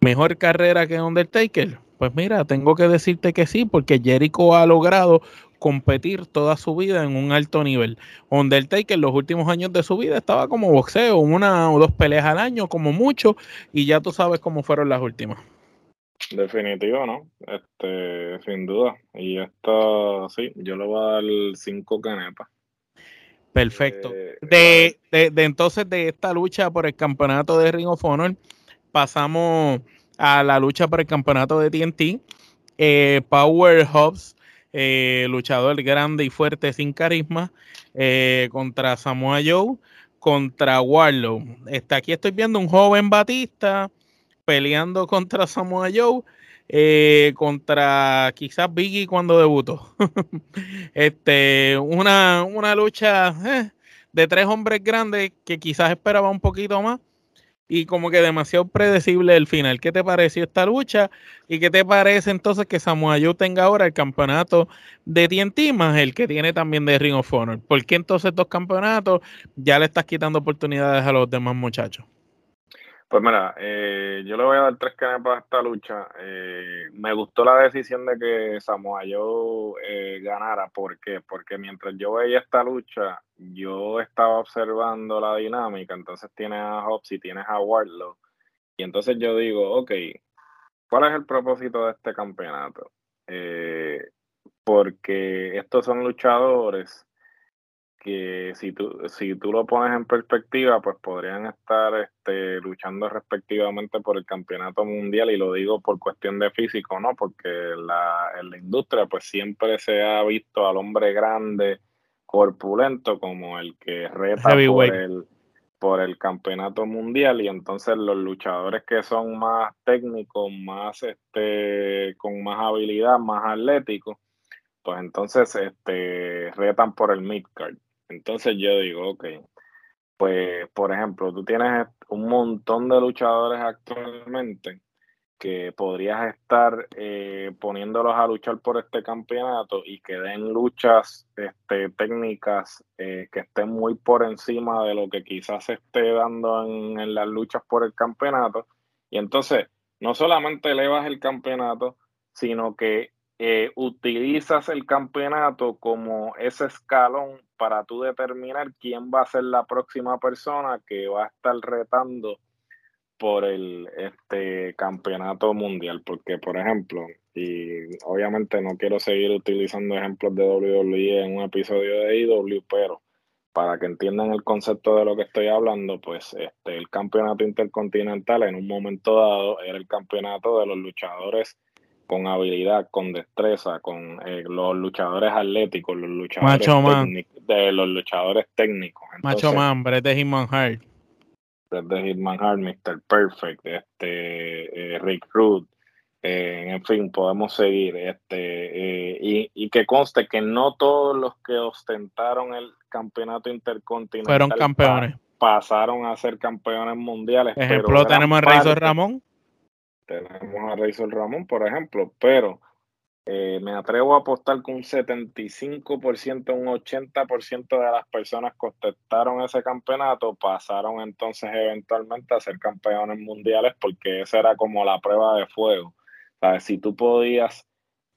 mejor carrera que Undertaker. Pues mira, tengo que decirte que sí, porque Jericho ha logrado competir toda su vida en un alto nivel. Undertaker los últimos años de su vida estaba como boxeo, una o dos peleas al año, como mucho, y ya tú sabes cómo fueron las últimas. Definitivo, ¿no? Este, sin duda. Y esto, sí, yo le voy a dar cinco canepas. Perfecto. Eh, de, de, entonces de esta lucha por el campeonato de Ring of Honor, pasamos a la lucha por el campeonato de TNT. Eh, Power Hobbs, eh, luchador grande y fuerte sin carisma, contra Samoa Joe, contra Warlow. Está aquí estoy viendo un joven Batista peleando contra Samoa Joe eh, contra quizás Biggie cuando debutó. (laughs) este, una, una lucha eh, de tres hombres grandes que quizás esperaba un poquito más y como que demasiado predecible el final. ¿Qué te pareció esta lucha? ¿Y qué te parece entonces que Samoa Joe tenga ahora el campeonato de TNT más el que tiene también de Ring of Honor? ¿Por qué entonces dos campeonatos ya le estás quitando oportunidades a los demás muchachos? Pues mira, eh, yo le voy a dar tres canepas a esta lucha. Eh, me gustó la decisión de que Samoa Joe eh, ganara. ¿Por qué? Porque mientras yo veía esta lucha, yo estaba observando la dinámica. Entonces tienes a Hobbs y tienes a Wardlow. Y entonces yo digo, ok, ¿cuál es el propósito de este campeonato? porque estos son luchadores que si tú, si tú lo pones en perspectiva, pues podrían estar este, luchando respectivamente por el campeonato mundial, y lo digo por cuestión de físico, ¿no? Porque la, en la industria, pues siempre se ha visto al hombre grande, corpulento, como el que reta por el, por el campeonato mundial, y entonces los luchadores que son más técnicos, más este, con más habilidad, más atléticos, pues entonces este, retan por el midcard. Entonces yo digo, ok, pues por ejemplo, tú tienes un montón de luchadores actualmente que podrías estar eh, poniéndolos a luchar por este campeonato y que den luchas este, técnicas eh, que estén muy por encima de lo que quizás se esté dando en, en las luchas por el campeonato. Y entonces, no solamente elevas el campeonato, sino que eh, utilizas el campeonato como ese escalón para tú determinar quién va a ser la próxima persona que va a estar retando por el este campeonato mundial. Porque por ejemplo y obviamente no quiero seguir utilizando ejemplos de WWE en un episodio de IW pero para que entiendan el concepto de lo que estoy hablando pues este el campeonato intercontinental en un momento dado era el campeonato de los luchadores con habilidad, con destreza, con eh, los luchadores atléticos, los luchadores técnicos, de los luchadores técnicos. Macho Man, Brett de Hitman Hart. Brett de Hitman Hart, Mr. Perfect, este, eh, Rick Rude, eh, en fin, podemos seguir. Este, y, y, que conste que no todos los que ostentaron el campeonato intercontinental fueron campeones. pasaron a ser campeones mundiales. Ejemplo, tenemos a Razor Ramón tenemos a Razor Ramón, por ejemplo, pero eh, me atrevo a apostar que un 75%, un 80% de las personas que ostentaron ese campeonato pasaron entonces eventualmente a ser campeones mundiales porque esa era como la prueba de fuego. ¿Sabes? Si tú podías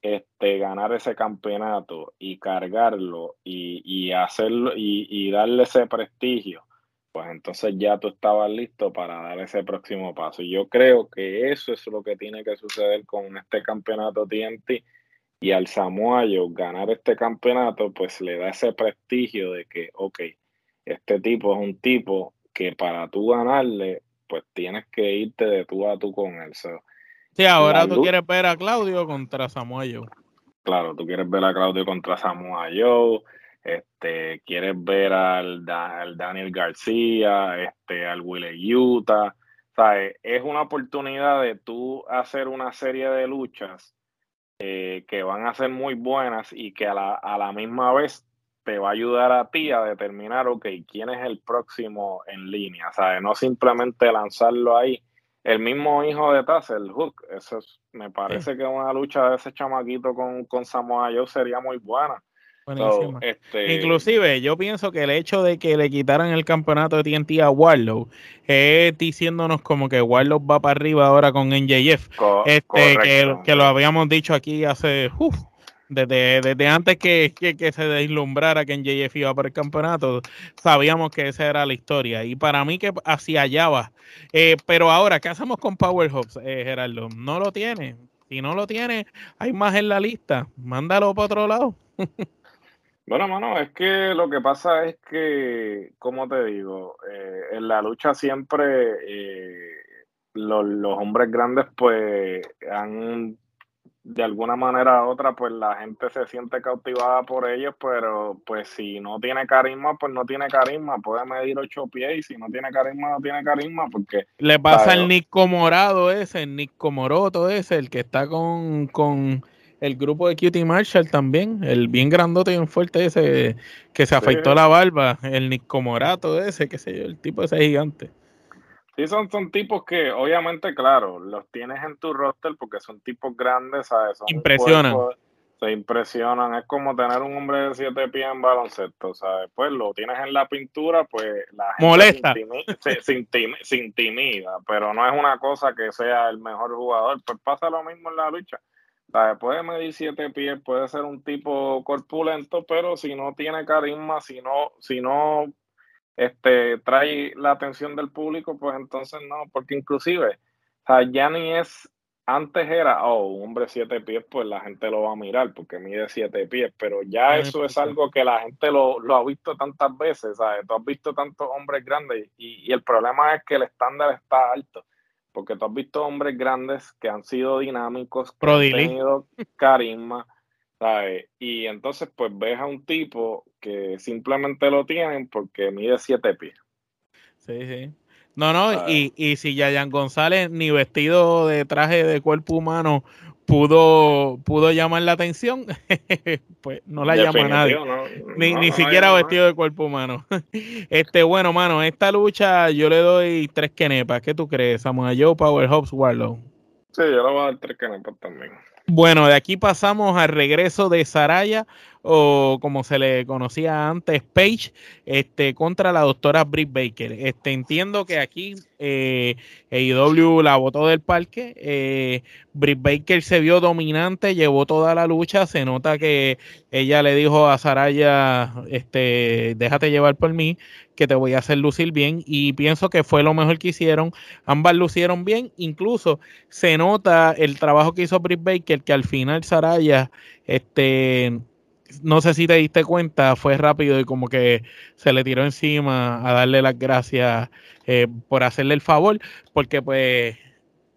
este, ganar ese campeonato y cargarlo y, hacerlo y darle ese prestigio pues entonces ya tú estabas listo para dar ese próximo paso. Y yo creo que eso es lo que tiene que suceder con este campeonato TNT. Y al Samoayo ganar este campeonato, pues le da ese prestigio de que, ok, este tipo es un tipo que para tú ganarle, pues tienes que irte de tú a tú con él. sí, ahora tú quieres ver a Claudio contra Samoayo. Claro, tú quieres ver a Claudio contra Samoayo este, quieres ver al, Daniel García, este, al Willie Utah, ¿sabes? Es una oportunidad de tú hacer una serie de luchas eh, que van a ser muy buenas y que a la, a la misma vez te va a ayudar a ti a determinar, ok, quién es el próximo en línea, ¿sabes? No simplemente lanzarlo ahí. El mismo hijo de Taz, el Hook, eso me parece que una lucha de ese chamaquito con, con Samoa Joe sería muy buena. Este, Inclusive, yo pienso que el hecho de que le quitaran el campeonato de TNT a Warlow es diciéndonos como que Warlow va para arriba ahora con NJF. este, que, lo habíamos dicho aquí hace, desde, desde antes que, se deslumbrara que NJF iba para el campeonato, sabíamos que esa era la historia. Y para mí que hacia allá va. Eh, pero ahora, ¿qué hacemos con Power Hubs, eh, Gerardo? No lo tiene. Si no lo tiene, hay más en la lista. Mándalo para otro lado. (laughs) Bueno, mano, es que lo que pasa es que, como te digo, eh, en la lucha siempre eh, los, hombres grandes pues han, de alguna manera u otra, pues la gente se siente cautivada por ellos, pero pues si no tiene carisma, pues no tiene carisma, puede medir ocho pies y si no tiene carisma, no tiene carisma, porque... Le pasa al Nico Morado ese, el Nico Moroto ese, el que está con... con el grupo de Cutie Marshall también, el bien grandote y bien fuerte ese que se afeitó la barba, el Nico Morato ese, qué sé yo, el tipo ese gigante. Sí, son, son tipos que obviamente, claro, los tienes en tu roster porque son tipos grandes, ¿sabes? Impresionan. se impresionan. Es como tener un hombre de siete pies en baloncesto, ¿sabes? Pues lo tienes en la pintura, pues la gente Molesta. Se, intimida, pero no es una cosa que sea el mejor jugador. Pues pasa lo mismo en la lucha. Puede medir siete pies, puede ser un tipo corpulento, pero si no tiene carisma, si no, si no este, trae la atención del público, pues entonces no, porque inclusive, o sea, ya ni es antes era, oh, un hombre siete pies, pues la gente lo va a mirar porque mide siete pies, pero ya eso es algo que la gente lo, ha visto tantas veces, ¿sabes? Tú has visto tantos hombres grandes y, el problema es que el estándar está alto, porque tú has visto hombres grandes que han sido dinámicos, que han tenido carisma, ¿sabes? Y entonces pues ves a un tipo que simplemente lo tienen porque mide siete pies. Sí, sí. No, no, y, y si Yayan González ni vestido de traje de cuerpo humano pudo, pudo llamar la atención, (laughs) pues no la llama nadie. ni, ni siquiera vestido de cuerpo humano. (laughs) este, bueno, mano, esta lucha yo le doy tres kenepas. ¿Qué tú crees, Samuel Joe, Power Hobbs, Warlow? Sí, yo le voy a dar tres kenepas también. Bueno, de aquí pasamos al regreso de Saraya o como se le conocía antes, Page, este, contra la doctora Britt Baker. Este, entiendo que aquí eh, AEW la botó del parque. Eh, Britt Baker se vio dominante, llevó toda la lucha. Se nota que ella le dijo a Saraya, este, déjate llevar por mí, que te voy a hacer lucir bien. Y pienso que fue lo mejor que hicieron. Ambas lucieron bien. Incluso se nota el trabajo que hizo Britt Baker, que al final Saraya, este no sé si te diste cuenta, fue rápido y como que se le tiró encima a darle las gracias eh, por hacerle el favor, porque pues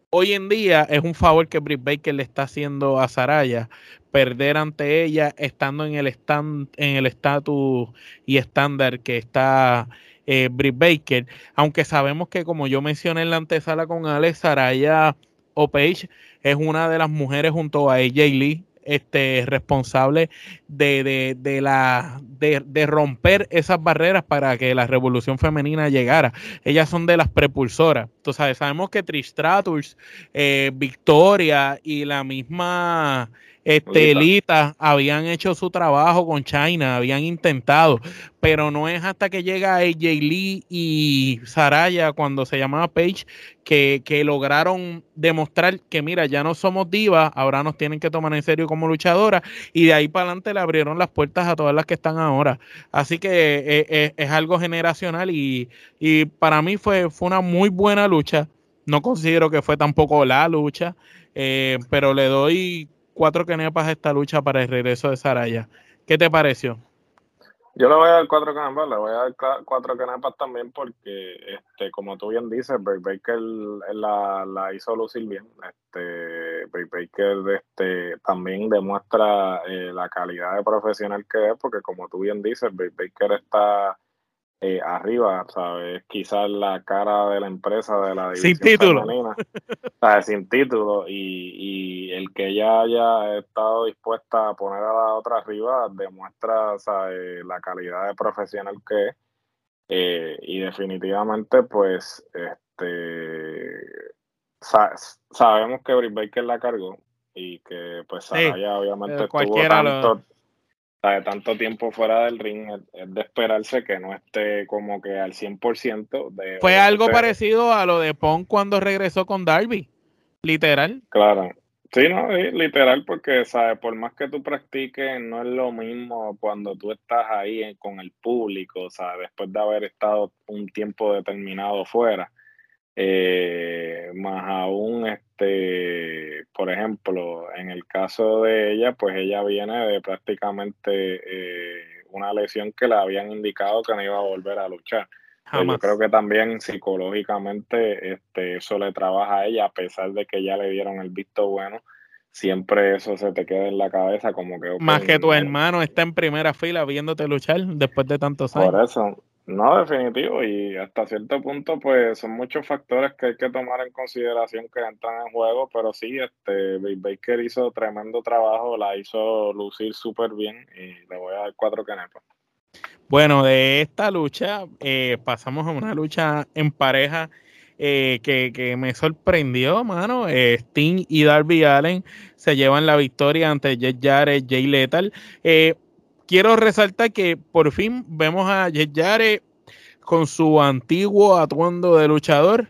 hoy en día es un favor que Britt Baker le está haciendo a Saraya, perder ante ella estando en el stand, en el estatus y estándar que está eh, Britt Baker, aunque sabemos que como yo mencioné en la antesala con Alex, Saraya o Page es una de las mujeres junto a AJ Lee este, responsable de, de, la, de, romper esas barreras para que la revolución femenina llegara. Ellas son de las prepulsoras. Entonces, sabemos que Tristratus, eh, Victoria y la misma Estelita habían hecho su trabajo con China, habían intentado, pero no es hasta que llega AJ Lee y Saraya, cuando se llamaba Page, que, que, lograron demostrar que, mira, ya no somos divas, ahora nos tienen que tomar en serio como luchadoras, y de ahí para adelante le abrieron las puertas a todas las que están ahora. Así que eh, eh, es, algo generacional y, y, para mí fue, fue una muy buena lucha. No considero que fue tampoco la lucha, eh, pero le doy cuatro canepas esta lucha para el regreso de Saraya. ¿Qué te pareció? Yo le voy a dar cuatro canepas, le voy a dar cuatro canepas también porque, este, como tú bien dices, Bray Baker la, la hizo lucir bien. Este, Bray Baker este, también demuestra eh, la calidad de profesional que es, porque como tú bien dices, Bray Baker está eh, arriba, ¿sabes? Quizás la cara de la empresa de la división sin título. ¿sabes? Sin título. Y, y, el que ella haya estado dispuesta a poner a la otra arriba demuestra ¿sabes? la calidad de profesional que es. Eh, y definitivamente, pues, este sabemos que Britt Baker la cargó y que pues Saraya obviamente estuvo tanto, de tanto tiempo fuera del ring, es de esperarse que no esté como que al 100%. De, Fue algo parecido a lo de Pong cuando regresó con Darby, literal. Claro, sí, no, literal, porque, ¿sabes? Por más que tú practiques, no es lo mismo cuando tú estás ahí con el público, ¿sabes? Después de haber estado un tiempo determinado fuera. Eh, más aún, este, por ejemplo, en el caso de ella, pues ella viene de prácticamente eh, una lesión que le habían indicado que no iba a volver a luchar. Pues yo creo que también psicológicamente este, eso le trabaja a ella, a pesar de que ya le dieron el visto bueno, siempre eso se te queda en la cabeza como que... Más que tu hermano está en primera fila viéndote luchar después de tantos años. Por eso, no, definitivo, y hasta cierto punto, pues son muchos factores que hay que tomar en consideración que entran en juego, pero sí, este, Baker hizo tremendo trabajo, la hizo lucir súper bien y le voy a dar cuatro canepas. Bueno, de esta lucha eh, pasamos a una lucha en pareja eh, que, me sorprendió, mano. Eh, Sting y Darby Allen se llevan la victoria ante Jet Jarrett, Jay Lethal. Eh, quiero resaltar que por fin vemos a Jarrett con su antiguo atuendo de luchador,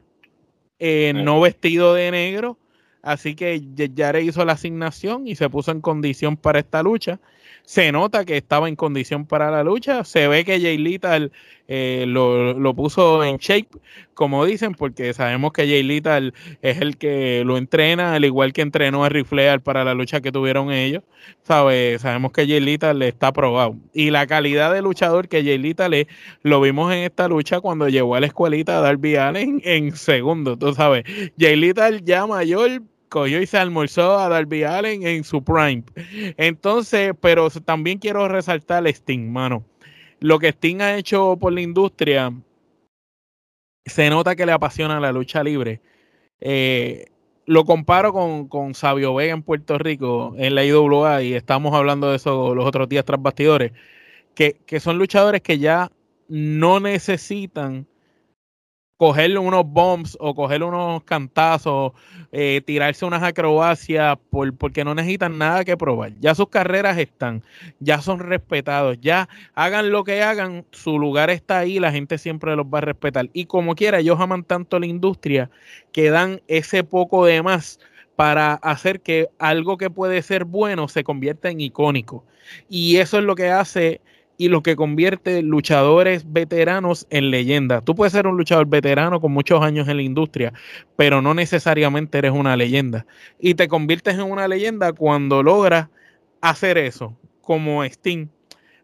no vestido de negro. Así que Jarrett hizo la asignación y se puso en condición para esta lucha se nota que estaba en condición para la lucha. Se ve que Jay Little eh, lo, puso en shape, como dicen, porque sabemos que Jay Little es el que lo entrena, al igual que entrenó a Rifleal para la lucha que tuvieron ellos. ¿Sabe? Sabemos que Jay Little está probado. Y la calidad de luchador que Jay Little es, lo vimos en esta lucha cuando llegó a la escuelita a Darby Allen en segundo. Tú sabes, Jay Little ya mayor cogió y se almorzó a Darby Allen en su prime. Entonces, pero también quiero resaltar a Sting, mano. Lo que Sting ha hecho por la industria, se nota que le apasiona la lucha libre. Eh, lo comparo con, con Sabio Vega en Puerto Rico, en la IWA, y estamos hablando de eso los otros días tras bastidores, que, que son luchadores que ya no necesitan cogerle unos bombs o cogerle unos cantazos, eh, tirarse unas acrobacias, por, porque no necesitan nada que probar. Ya sus carreras están, ya son respetados, ya hagan lo que hagan, su lugar está ahí, la gente siempre los va a respetar. Y como quiera, ellos aman tanto la industria que dan ese poco de más para hacer que algo que puede ser bueno se convierta en icónico. Y eso es lo que hace y lo que convierte luchadores veteranos en leyenda. Tú puedes ser un luchador veterano con muchos años en la industria, pero no necesariamente eres una leyenda. Y te conviertes en una leyenda cuando logras hacer eso, como Sting.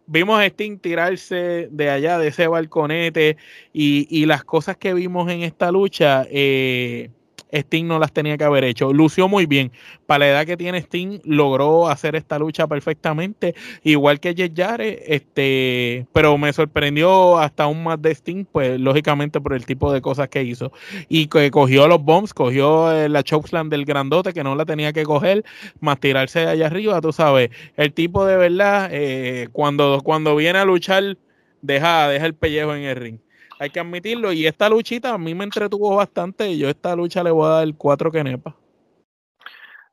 Vimos a Sting tirarse de allá, de ese balconete, y, y las cosas que vimos en esta lucha. Eh, Sting no las tenía que haber hecho. Lució muy bien. Para la edad que tiene Sting, logró hacer esta lucha perfectamente, igual que Jet este, pero me sorprendió hasta aún más de Sting, pues lógicamente por el tipo de cosas que hizo. Y que cogió los bombs, cogió eh, la chokeslam del grandote que no la tenía que coger, más tirarse allá arriba, tú sabes. El tipo de verdad, eh, cuando, cuando viene a luchar, deja, deja el pellejo en el ring hay que admitirlo. Y esta luchita a mí me entretuvo bastante. Y yo esta lucha le voy a dar cuatro quenepas.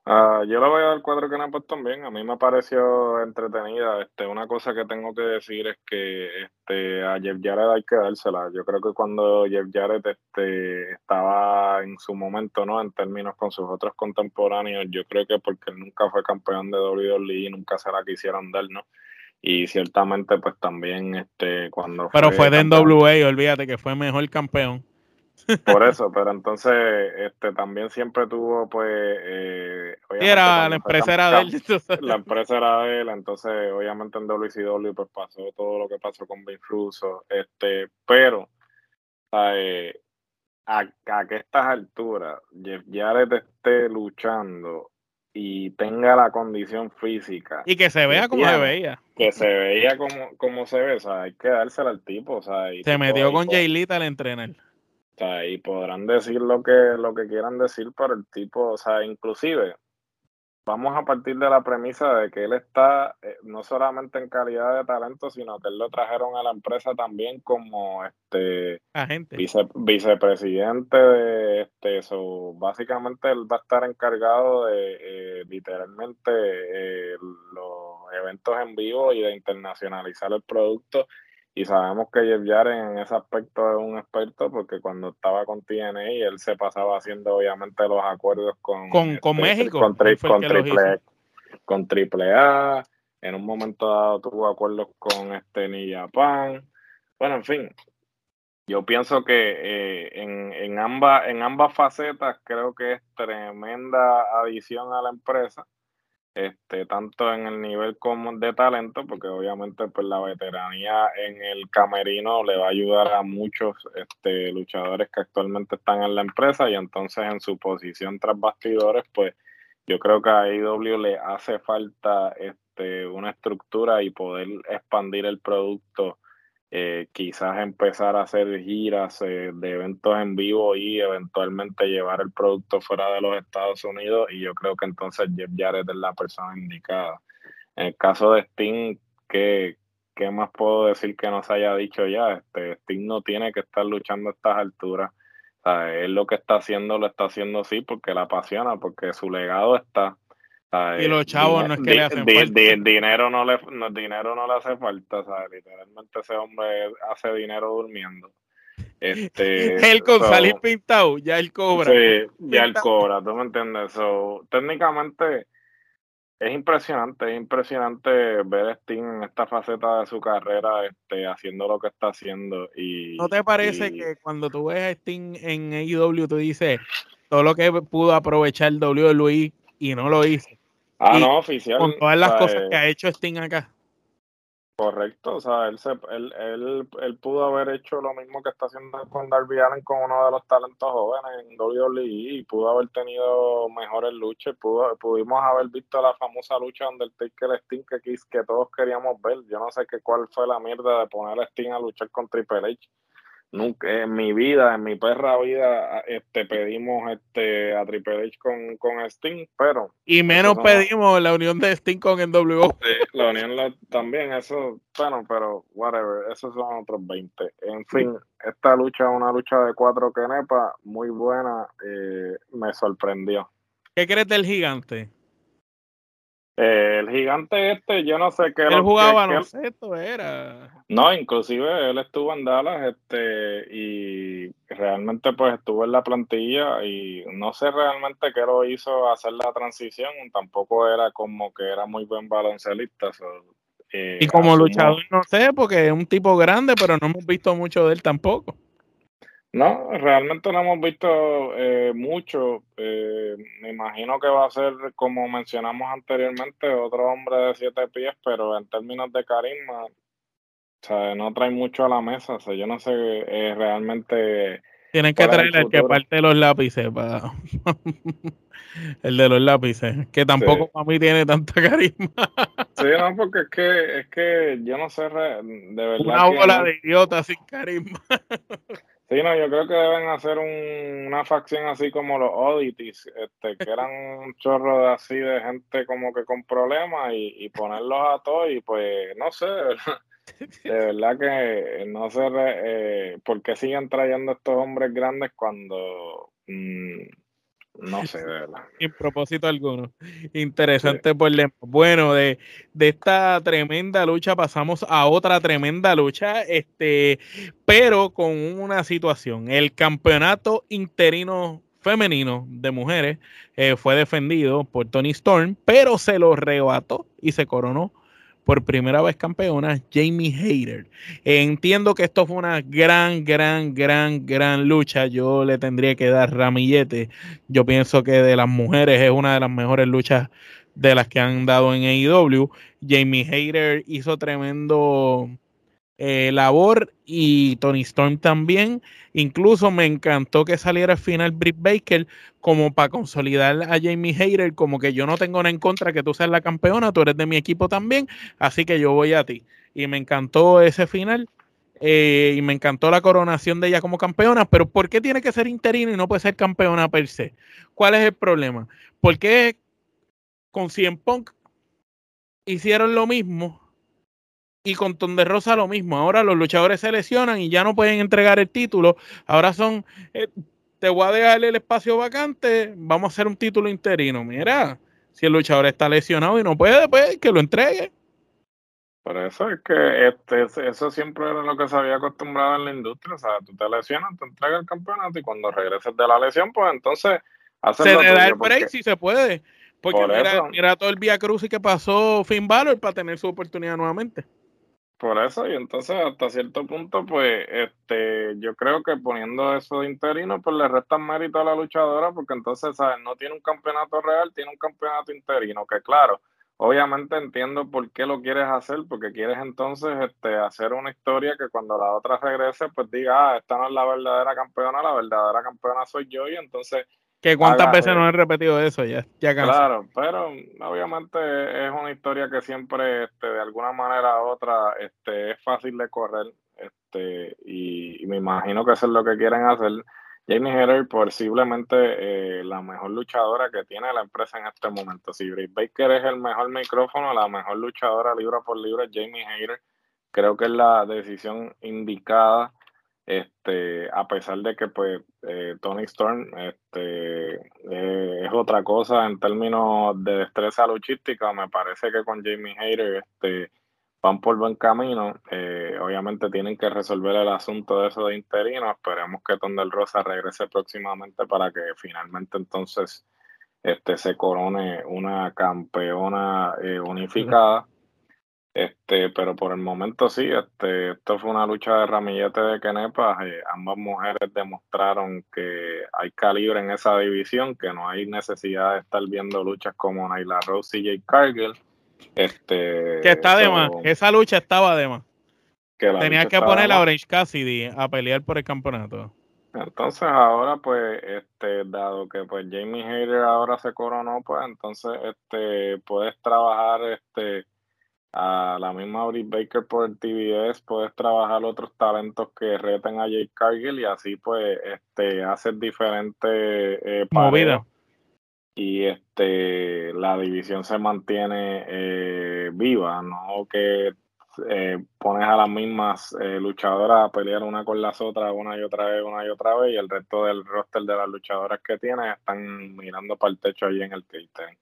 Uh, yo le voy a dar cuatro quenepas también. A mí me pareció entretenida. Este, una cosa que tengo que decir es que este, a Jeff Jarrett hay que dársela. Yo creo que cuando Jeff Jarrett este, estaba en su momento, ¿no? En términos con sus otros contemporáneos, yo creo que porque él nunca fue campeón de WWE nunca se la quisieron dar, ¿no? Y ciertamente pues también este cuando pero fue, de NWA olvídate que fue mejor campeón. Por (laughs) eso pero entonces este también siempre tuvo pues eh, era la empresa era de él la empresa era de él entonces obviamente en WCW pues pasó todo lo que pasó con Vince Russo este pero eh, a, a que estas alturas Jeff Jarrett esté luchando y tenga la condición física. Y que se vea como se veía. Que se veía como, como se ve, o sea, hay que dársela al tipo, o sea. se metió con Jay Lita al entrenar. O sea, y podrán decir lo que, lo que quieran decir, pero el tipo, o sea, inclusive, vamos a partir de la premisa de que él está eh, no solamente en calidad de talento, sino que él lo trajeron a la empresa también como este Agente. vicepresidente de este eso básicamente él va a estar encargado de eh, literalmente eh, los eventos en vivo y de internacionalizar el producto y sabemos que Jeff Jarrett en ese aspecto es un experto porque cuando estaba con TNA él se pasaba haciendo obviamente los acuerdos con, con, este, México, con, triple, con triple A, en un momento dado tuvo acuerdos con este Ni Japan. Bueno, en fin, yo pienso que eh, en, en, ambas, en ambas facetas creo que es tremenda adición a la empresa este, tanto en el nivel como de talento, porque obviamente pues la veteranía en el camerino le va a ayudar a muchos este, luchadores que actualmente están en la empresa y entonces en su posición tras bastidores, pues yo creo que a AEW le hace falta este, una estructura y poder expandir el producto eh, quizás empezar a hacer giras eh, de eventos en vivo y eventualmente llevar el producto fuera de los Estados Unidos y yo creo que entonces Jeff Jarrett es la persona indicada. En el caso de Sting, ¿qué, qué más puedo decir que no se haya dicho ya? Este, Sting no tiene que estar luchando a estas alturas. él lo que está haciendo lo está haciendo así porque le apasiona, porque su legado está. Y los chavos no es que le hacen falta. dinero, no le, dinero no le hace falta, ¿sabes? literalmente ese hombre hace dinero durmiendo. Este, (laughs) él con salir pintado, ya él cobra. Sí, (laughs) ya él cobra, ¿tú me entiendes? So, técnicamente es impresionante, es impresionante ver a Sting en esta faceta de su carrera este, haciendo lo que está haciendo. Y, ¿No te parece que cuando tú ves a Sting en AEW, tú dices todo lo que pudo aprovechar el WWE y no lo hizo? Ah, no, oficial. Con todas las cosas que ha hecho Sting acá. Correcto, o sea, él, se, él, él, él, pudo haber hecho lo mismo que está haciendo con Darby Allen con uno de los talentos jóvenes en WWE y pudo haber tenido mejores luchas, pudo, pudimos haber visto la famosa lucha donde el Taker Sting que, que todos queríamos ver. Yo no sé qué cuál fue la mierda de poner a Sting a luchar con Triple H nunca en mi vida, en mi perra vida, este pedimos este a Triple H con, con Sting, pero y menos pedimos la unión de Sting con NWO. la unión también, eso, bueno, pero whatever, esos son otros 20. En fin, esta lucha es una lucha de cuatro kenepa muy buena, eh, me sorprendió. ¿Qué crees del gigante? Eh, el gigante este, yo no sé qué. Él jugaba no sé, esto era. No, inclusive él estuvo en Dallas este, y realmente pues estuvo en la plantilla y no sé realmente qué lo hizo hacer la transición, tampoco era como que era muy buen baloncelista. Eh, y como luchador no sé, porque es un tipo grande, pero no hemos visto mucho de él tampoco. No, realmente no hemos visto eh, mucho. Eh, me imagino que va a ser, como mencionamos anteriormente, otro hombre de siete pies, pero en términos de carisma, o sea, no trae mucho a la mesa. O sea, yo no sé eh, realmente. Tienen que traer el, que parte los lápices para. (laughs) el de los lápices, que tampoco para mí tiene tanta (laughs) carisma. sí, no, porque es que, es que yo no sé, de verdad. Una bola de idiota sin carisma. (laughs) Sí, no, yo creo que deben hacer una facción así como los Oddities, este, que eran un chorro de así de gente como que con problemas y, ponerlos a todos y pues no sé, de (laughs) verdad, que no sé eh, por qué siguen trayendo estos hombres grandes cuando mm, no sé, de verdad. Sin propósito alguno. Interesante por Bueno, de, de, esta tremenda lucha pasamos a otra tremenda lucha, este, pero con una situación. El campeonato interino femenino de mujeres eh, fue defendido por Tony Storm, pero se lo rebató y se coronó por primera vez campeona, Jamie Hayter. entiendo que esto fue una gran, gran, gran, gran lucha. Yo le tendría que dar ramillete. Yo pienso que de las mujeres es una de las mejores luchas de las que han dado en AEW. Jamie Hayter hizo tremendo eh, labor y Tony Storm también. Incluso me encantó que saliera al final Britt Baker como para consolidar a Jamie Hayter, como que yo no tengo nada en contra que tú seas la campeona, tú eres de mi equipo también, así que yo voy a ti. Y me encantó ese final. Eh, y me encantó la coronación de ella como campeona, pero ¿por qué tiene que ser interino y no puede ser campeona per se? ¿Cuál es el problema? ¿Por qué con Cien Punk hicieron lo mismo y con Ton de Rosa lo mismo. Ahora los luchadores se lesionan y ya no pueden entregar el título. Ahora son, eh, te voy a dejar el espacio vacante, vamos a hacer un título interino. Mira, si el luchador está lesionado y no puede, pues que lo entregue. Por eso es que este, eso siempre era lo que se había acostumbrado en la industria. O sea, tú te lesionas, te entregas el campeonato y cuando regreses de la lesión, pues entonces se le da el break si se puede. Porque mira, mira, todo el Vía Cruz y que pasó Finn Balor para tener su oportunidad nuevamente. Por eso, y entonces hasta cierto punto, pues, este, yo creo que poniendo eso de interino, pues le restan mérito a la luchadora, porque entonces, ¿sabes? No tiene un campeonato real, tiene un campeonato interino, que claro, obviamente entiendo por qué lo quieres hacer, porque quieres entonces este, hacer una historia que cuando la otra regrese, pues diga, ah, esta no es la verdadera campeona, la verdadera campeona soy yo, y entonces que cuántas veces no he repetido eso ya, ya Claro, pero obviamente es una historia que siempre, este, de alguna manera u otra, este, es fácil de correr, este, y, me imagino que eso es lo que quieren hacer. Jamie Hader, posiblemente eh, la mejor luchadora que tiene la empresa en este momento. Si Britt Baker es el mejor micrófono, la mejor luchadora libra por libra es Jamie Hader. Creo que es la decisión indicada este, a pesar de que pues eh, Tony Storm este, eh, es otra cosa en términos de destreza luchística, me parece que con Jamie Hayter este, van por buen camino. Eh, obviamente tienen que resolver el asunto de eso de interino. Esperemos que Tondel Rosa regrese próximamente para que finalmente entonces este, se corone una campeona unificada. Este, pero por el momento sí, este, esto fue una lucha de ramillete de Kenepa. Eh, ambas mujeres demostraron que hay calibre en esa división, que no hay necesidad de estar viendo luchas como Naila Rose y Jake Cargill. Este, que está de más, esa lucha estaba de más. Tenía que poner a Orange Cassidy a pelear por el campeonato. Entonces ahora pues, este, dado que pues Jamie Hayter ahora se coronó, pues entonces este, puedes trabajar este a la misma Britt Baker por el TBS, puedes trabajar otros talentos que reten a Jake Cargill y así pues este hacer diferentes eh, movidas y este la división se mantiene eh, viva, no que eh, pones a las mismas eh, luchadoras a pelear una con las otras una y otra vez, una y otra vez, y el resto del roster de las luchadoras que tienes están mirando para el techo allí en el catering.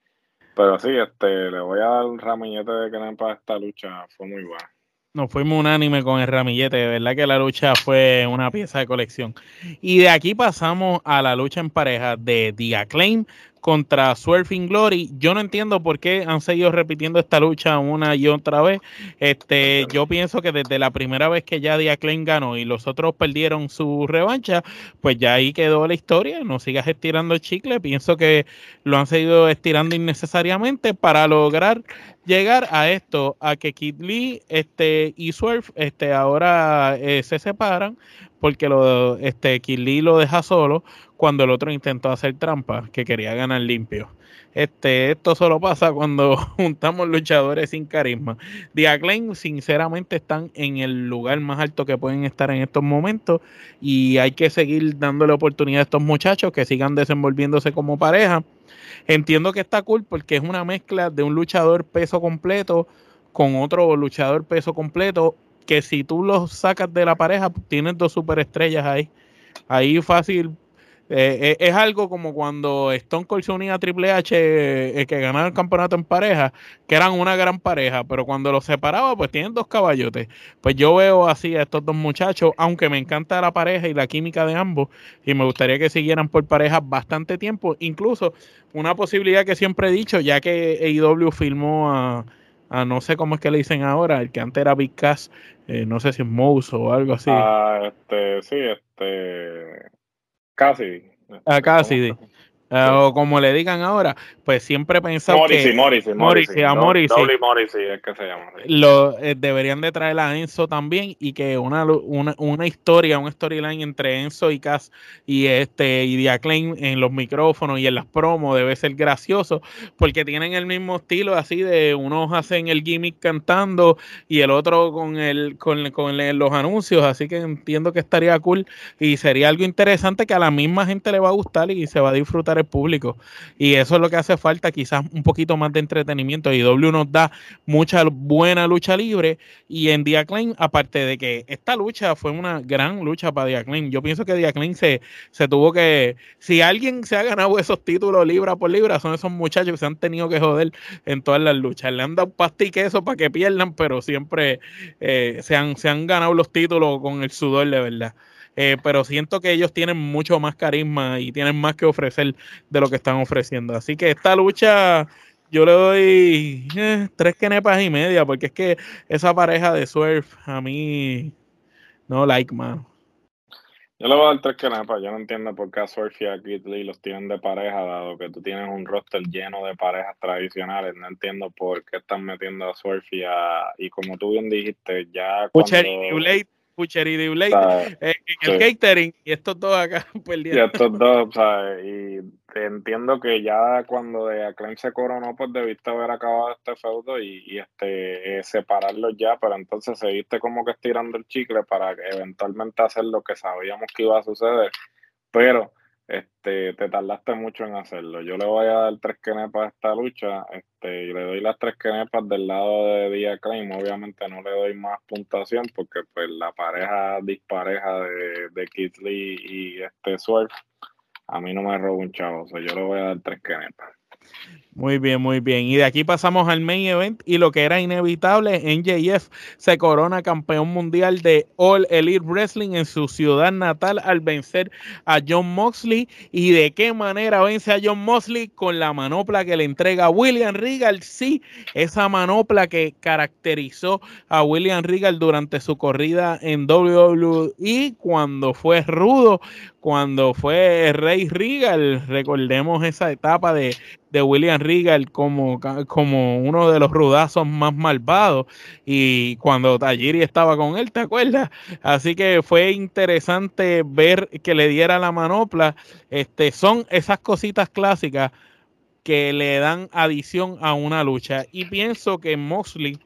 Pero sí, este, le voy a dar un ramillete de que para esta lucha, fue muy buena. Nos fuimos unánime con el ramillete, de verdad que la lucha fue una pieza de colección. Y de aquí pasamos a la lucha en pareja de The Acclaim contra Surfing Glory. Yo no entiendo por qué han seguido repitiendo esta lucha una y otra vez. Este, yo pienso que desde la primera vez que ya Acclaim ganó y los otros perdieron su revancha, pues ya ahí quedó la historia. No sigas estirando el chicle. Pienso que lo han seguido estirando innecesariamente para lograr llegar a esto, a que Kid Lee este, y Swerve este, ahora eh, se separan porque lo, este, Kid Lee lo deja solo cuando el otro intentó hacer trampa, que quería ganar limpio. Este, esto solo pasa cuando (laughs) juntamos luchadores sin carisma. The sinceramente, están en el lugar más alto que pueden estar en estos momentos y hay que seguir dándole oportunidad a estos muchachos que sigan desenvolviéndose como pareja. Entiendo que está cool porque es una mezcla de un luchador peso completo con otro luchador peso completo que si tú los sacas de la pareja, tienes dos superestrellas ahí. Ahí fácil eh, eh, es algo como cuando Stone Cold se unía a Triple H, eh, que ganaron el campeonato en pareja, que eran una gran pareja, pero cuando los separaba, pues tienen dos caballotes. Pues yo veo así a estos dos muchachos, aunque me encanta la pareja y la química de ambos, y me gustaría que siguieran por pareja bastante tiempo. Incluso una posibilidad que siempre he dicho, ya que AEW filmó a, no sé cómo es que le dicen ahora, el que antes era Big Cass, no sé si es Mouse o algo así. Ah, este, sí, este Casi. A casi, eh, o como le digan ahora, pues siempre he pensado que Morrissey, Morrissey, a Morrissey, es que se llama. Lo, eh, deberían de traer a Enzo también y que una, una, una historia, un storyline entre Enzo y Cass y este y Diaclaim en los micrófonos y en las promos debe ser gracioso porque tienen el mismo estilo así de unos hacen el gimmick cantando y el otro con el con, con los anuncios, así que entiendo que estaría cool y sería algo interesante que a la misma gente le va a gustar y se va a disfrutar el público y eso es lo que hace falta quizás un poquito más de entretenimiento. Y W nos da mucha buena lucha libre. Y en Diaclaim, aparte de que esta lucha fue una gran lucha para Diaclaim, yo pienso que Diaclaim se, se tuvo que. Si alguien se ha ganado esos títulos libra por libra, son esos muchachos que se han tenido que joder en todas las luchas. Le han dado pasta y queso para que pierdan, pero siempre eh, se, han, se han ganado los títulos con el sudor de verdad. Eh, pero siento que ellos tienen mucho más carisma y tienen más que ofrecer de lo que están ofreciendo. Así que esta lucha yo le doy eh, tres quenepas y media, porque es que esa pareja de surf a mí no like, man. Yo le voy a dar tres quenepas. Yo no entiendo por qué a Surf y a Kid Lee los tienen de pareja, dado que tú tienes un roster lleno de parejas tradicionales. No entiendo por qué están metiendo a Surf y a. Y como tú bien dijiste, ya. Cuando... Pucheri de Blade eh, en el catering y estos dos acá (laughs) perdiendo. Y estos dos, o sea, y entiendo que ya cuando de Acclaim se coronó, pues debiste haber acabado este feudo y, y este eh, separarlos ya, pero entonces seguiste como que estirando el chicle para eventualmente hacer lo que sabíamos que iba a suceder. Pero este, te tardaste mucho en hacerlo. Yo le voy a dar tres kenepas a esta lucha, este, y le doy las tres kenepas del lado de Dia Claim. Obviamente no le doy más puntuación porque pues la pareja dispareja de, de y este Swerve a mí no me roba un chavo, yo le voy a dar tres kenepas. Muy bien, muy bien. Y de aquí pasamos al main event y lo que era inevitable, NJF se corona campeón mundial de All Elite Wrestling en su ciudad natal al vencer a John Moxley. ¿Y de qué manera vence a John Moxley? Con la manopla que le entrega William Regal. Sí, esa manopla que caracterizó a William Regal durante su corrida en WWE cuando fue rudo, cuando fue Rey Regal. Recordemos esa etapa de de William Regal como, como uno de los rudazos más malvados y cuando Tajiri estaba con él, ¿te acuerdas? Así que fue interesante ver que le diera la manopla. Este, son esas cositas clásicas que le dan adición a una lucha y pienso que Moxley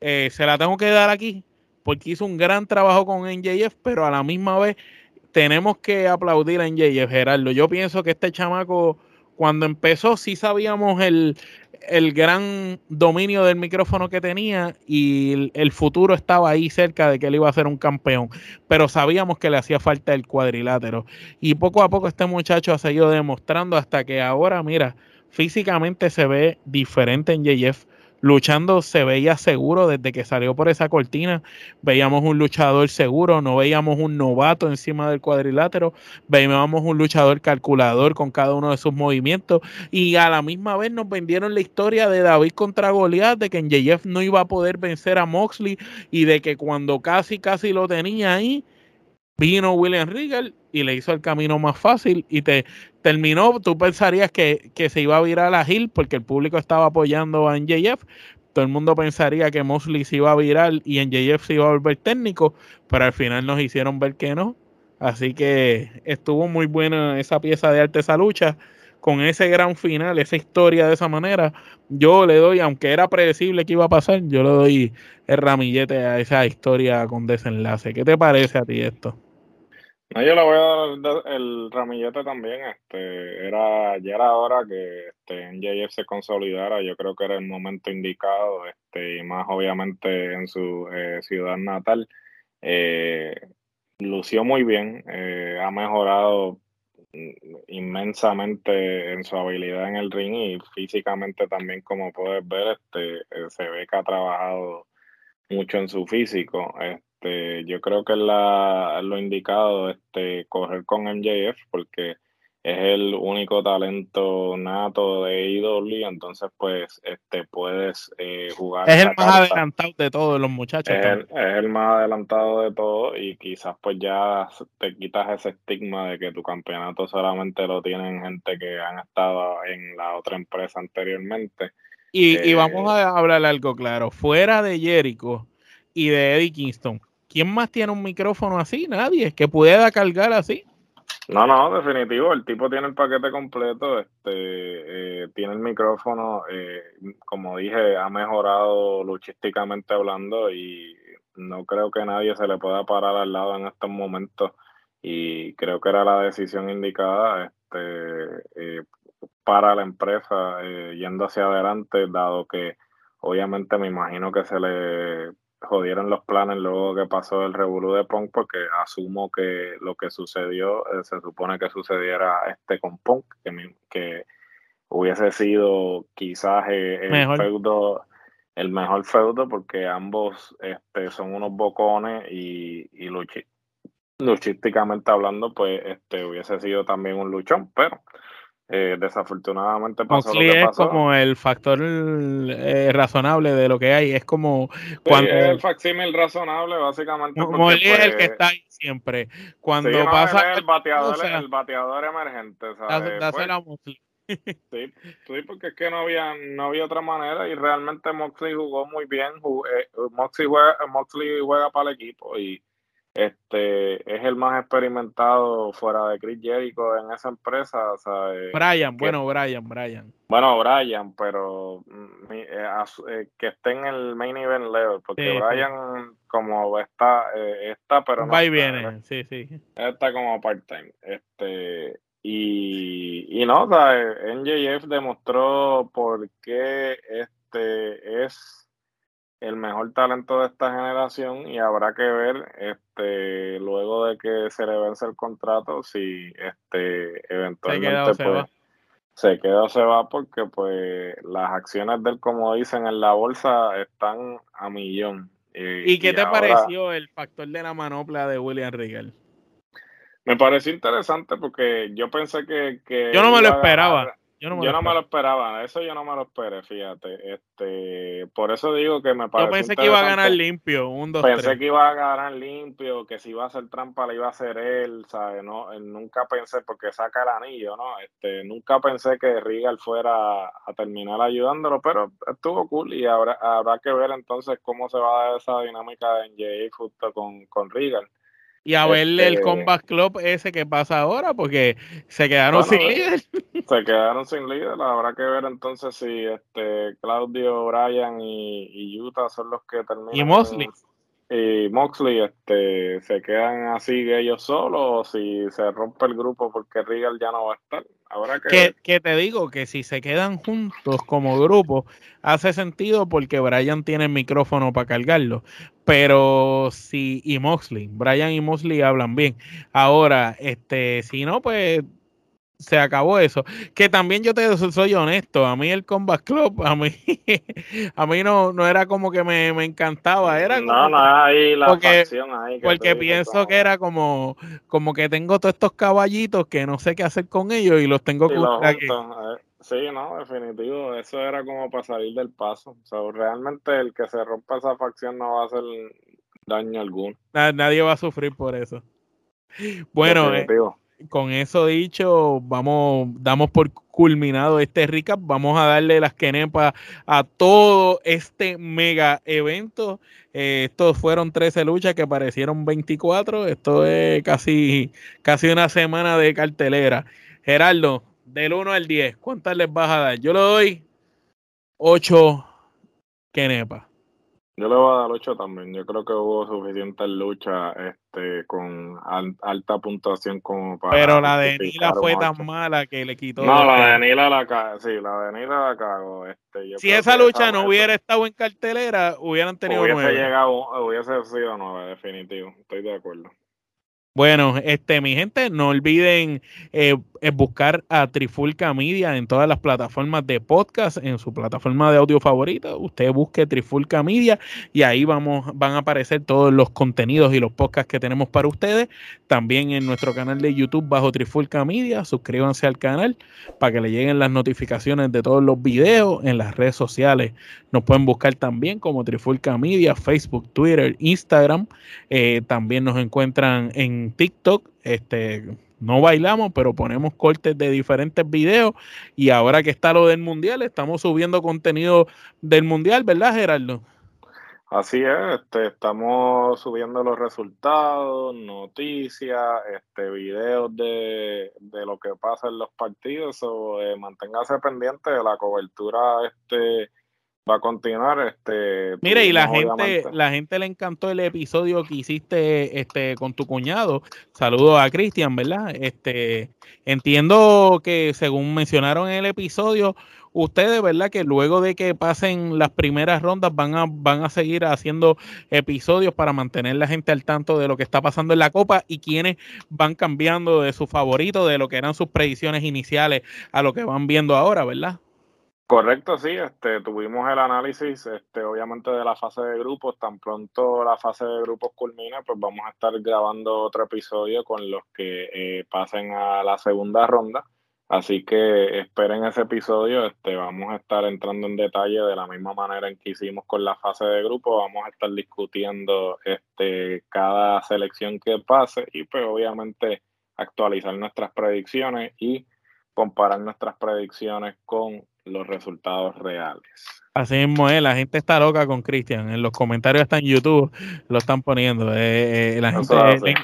eh, se la tengo que dar aquí porque hizo un gran trabajo con NJF, pero a la misma vez tenemos que aplaudir a NJF, Gerardo. Yo pienso que este chamaco cuando empezó sí sabíamos el, gran dominio del micrófono que tenía y el, futuro estaba ahí cerca de que él iba a ser un campeón, pero sabíamos que le hacía falta el cuadrilátero. Y poco a poco este muchacho ha seguido demostrando hasta que ahora, mira, físicamente se ve diferente en JF luchando se veía seguro desde que salió por esa cortina. Veíamos un luchador seguro, no veíamos un novato encima del cuadrilátero, veíamos un luchador calculador con cada uno de sus movimientos y a la misma vez nos vendieron la historia de David contra Goliath, de que en JF no iba a poder vencer a Moxley y de que cuando casi casi lo tenía ahí, vino William Regal y le hizo el camino más fácil y te terminó, tú pensarías que, se iba a virar a Hill porque el público estaba apoyando a NJF, todo el mundo pensaría que Mosley se iba a virar y NJF se iba a volver técnico, pero al final nos hicieron ver que no. Así que estuvo muy buena esa pieza de arte, esa lucha, con ese gran final, esa historia de esa manera. Yo le doy, aunque era predecible que iba a pasar, yo le doy el ramillete a esa historia con desenlace. ¿Qué te parece a ti esto? No, yo le voy a dar el ramillete también. Este, era, ya era hora que este, se consolidara. Yo creo que era el momento indicado, este, y más obviamente en su eh, ciudad natal. Eh, lució muy bien, eh, ha mejorado inmensamente en su habilidad en el ring y físicamente también, como puedes ver, este, se ve que ha trabajado mucho en su físico. Este, yo creo que la, lo indicado este, correr con MJF porque es el único talento nato de IW, entonces pues este puedes eh, jugar. Es el más adelantado de todos los muchachos. Es el, más adelantado de todos y quizás pues ya te quitas ese estigma de que tu campeonato solamente lo tienen gente que han estado en la otra empresa anteriormente. Y, y vamos eh, a hablar algo claro, fuera de Jericho y de Eddie Kingston, ¿quién más tiene un micrófono así? Nadie, que pueda cargar así. No, no, definitivo, el tipo tiene el paquete completo, este, eh, tiene el micrófono, eh, como dije, ha mejorado luchísticamente hablando y no creo que nadie se le pueda parar al lado en estos momentos y creo que era la decisión indicada este, eh, para la empresa yendo hacia adelante, dado que obviamente me imagino que se le jodieron los planes luego que pasó el revolú de Punk porque asumo que lo que sucedió eh, se supone que sucediera este con Punk que, que hubiese sido quizás eh, el feudo el mejor feudo porque ambos este, son unos bocones y, y luchísticamente hablando pues este hubiese sido también un luchón pero eh, desafortunadamente pasó lo que pasó. es como el factor eh, razonable de lo que hay. Es como cuando. el facsímil razonable, básicamente. Como es el que pues, está ahí siempre. Cuando pasa. El bateador, el bateador emergente. Pues, (laughs) sí, sí, porque es que no había, no había otra manera y realmente Moxley jugó muy bien. Eh, Moxley, juega, Moxley juega para el equipo y este es el más experimentado fuera de Chris Jericho en esa empresa. O eh, Brian, bueno, Brian, Brian. Bueno, Brian, pero mm, eh, eh, que esté en el main event level, porque Brian como está, está, pero no. Va y viene, sí, sí. Está como part-time. Este, y, y no, o sea, NJF demostró por qué este es el mejor talento de esta generación y habrá que ver este luego de que se le vence el contrato si este eventualmente se pues, se queda o se va porque pues las acciones de él como dicen en la bolsa están a millón ¿Y, qué te pareció el factor de la manopla de William Regal? Me pareció interesante porque yo pensé que... yo no me lo esperaba. Yo no, me, lo esperaba, eso yo no me lo esperé, fíjate. Este, por eso digo que me parece. Yo pensé que iba a ganar limpio, un dos, Pensé que iba a ganar limpio, que si iba a hacer trampa la iba a hacer él, ¿sabes? No, nunca pensé, porque saca el anillo, ¿no? Este, nunca pensé que Regal fuera a terminar ayudándolo, pero estuvo cool y habrá, habrá que ver entonces cómo se va a dar esa dinámica en Jay justo con, con Regal. Y a verle el este Combat Club ese que pasa ahora, porque se quedaron sin líder. (laughs) Se quedaron sin líder. Habrá que ver entonces si este Claudio, Bryan y, y Utah son los que terminan. Y Mosley y Moxley este, se quedan así ellos solos o si se rompe el grupo porque Regal ya no va a estar. Ahora que... que... te digo que si se quedan juntos como grupo hace sentido porque Brian tiene el micrófono para cargarlo. Pero si y Moxley, Brian y Moxley hablan bien. Ahora, este, si no, pues se acabó eso. Que también yo te soy honesto, a mí el Combat Club, a mí, (laughs) a mí no, no era como que me, encantaba, era no, no, ahí la porque, porque pienso que era como, como que tengo todos estos caballitos que no sé qué hacer con ellos y los tengo que aquí. Eh, sí, no, definitivo, eso era como para salir del paso. O sea, realmente el que se rompa esa facción no va a hacer daño alguno. Nadie va a sufrir por eso. Bueno, eh, con eso dicho, vamos, damos por culminado este recap. Vamos a darle las quenepas a todo este mega evento. Eh, estos fueron 13 luchas que parecieron 24. Esto es casi, casi una semana de cartelera. Gerardo, del 1 al 10, ¿cuántas les vas a dar? Yo le doy 8 quenepas. Yo le voy a dar 8 también. Yo creo que hubo suficientes luchas este, con alta puntuación como para. Pero la de Nila fue tan mala que le quitó. No, la de Nila la cago. Sí, la de Nila la cago. Este, si esa lucha no hubiera estado en cartelera, hubieran tenido hubiese Llegado, hubiese sido 9, definitivo. Estoy de acuerdo. Bueno, este, mi gente, no olviden eh, eh, buscar a Trifulca Media en todas las plataformas de podcast, en su plataforma de audio favorita. Usted busque Trifulca Media y ahí vamos, van a aparecer todos los contenidos y los podcasts que tenemos para ustedes. También en nuestro canal de YouTube bajo Trifulca Media. Suscríbanse al canal para que le lleguen las notificaciones de todos los videos. En las redes sociales nos pueden buscar también como Trifulca Media, Facebook, Twitter, Instagram. Eh, también nos encuentran en TikTok, este, no bailamos, pero ponemos cortes de diferentes videos. Y ahora que está lo del mundial, estamos subiendo contenido del mundial, ¿verdad, Gerardo? Así es, este, estamos subiendo los resultados, noticias, este, videos de, lo que pasa en los partidos. O, eh, manténgase pendiente de la cobertura este, va a continuar. Este, Mire, y la gente, la gente le encantó el episodio que hiciste este, con tu cuñado. Saludos a Cristian, ¿verdad? Este, entiendo que según mencionaron en el episodio, ustedes, ¿verdad? Que luego de que pasen las primeras rondas van a, van a seguir haciendo episodios para mantener la gente al tanto de lo que está pasando en la Copa y quienes van cambiando de su favorito, de lo que eran sus predicciones iniciales a lo que van viendo ahora, ¿verdad? Correcto, sí, este, tuvimos el análisis, este, obviamente de la fase de grupos, tan pronto la fase de grupos culmina, pues vamos a estar grabando otro episodio con los que eh, pasen a la segunda ronda, así que esperen ese episodio, este, vamos a estar entrando en detalle de la misma manera en que hicimos con la fase de grupos, vamos a estar discutiendo este, cada selección que pase y pues obviamente actualizar nuestras predicciones y comparar nuestras predicciones con los resultados reales. Así mismo es, la gente está loca con Cristian. En los comentarios está en YouTube, lo están poniendo. Eh, eh, la gente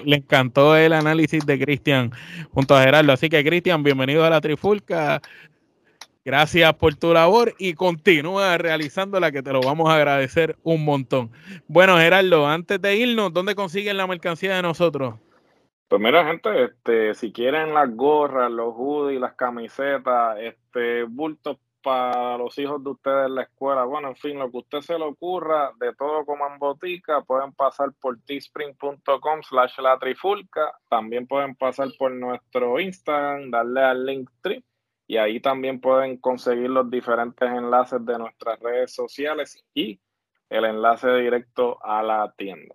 le, encantó el análisis de Cristian junto a Gerardo. Así que, Cristian, bienvenido a la Trifulca. Gracias por tu labor y continúa realizándola, que te lo vamos a agradecer un montón. Bueno, Gerardo, antes de irnos, ¿dónde consiguen la mercancía de nosotros? Pues mira, gente, este, si quieren las gorras, los hoodies, las camisetas, este, bultos para los hijos de ustedes en la escuela, bueno, en fin, lo que usted se le ocurra, de todo como en botica, pueden pasar por teespring.com slash la trifulca, también pueden pasar por nuestro Instagram, darle al link tree, y ahí también pueden conseguir los diferentes enlaces de nuestras redes sociales y el enlace directo a la tienda.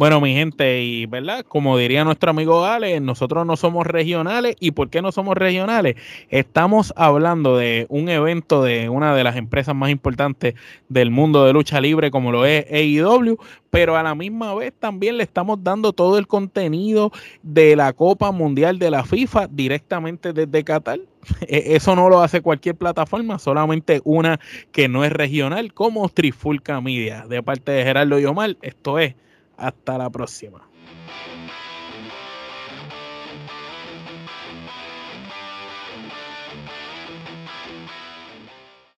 Bueno, mi gente, y verdad, como diría nuestro amigo Ale, nosotros no somos regionales. ¿Y por qué no somos regionales? Estamos hablando de un evento de una de las empresas más importantes del mundo de lucha libre, como lo es AEW, pero a la misma vez también le estamos dando todo el contenido de la Copa Mundial de la FIFA directamente desde Qatar. E, eso no lo hace cualquier plataforma, solamente una que no es regional, como Trifulca Media. De parte de Gerardo Yomar, esto es hasta la próxima.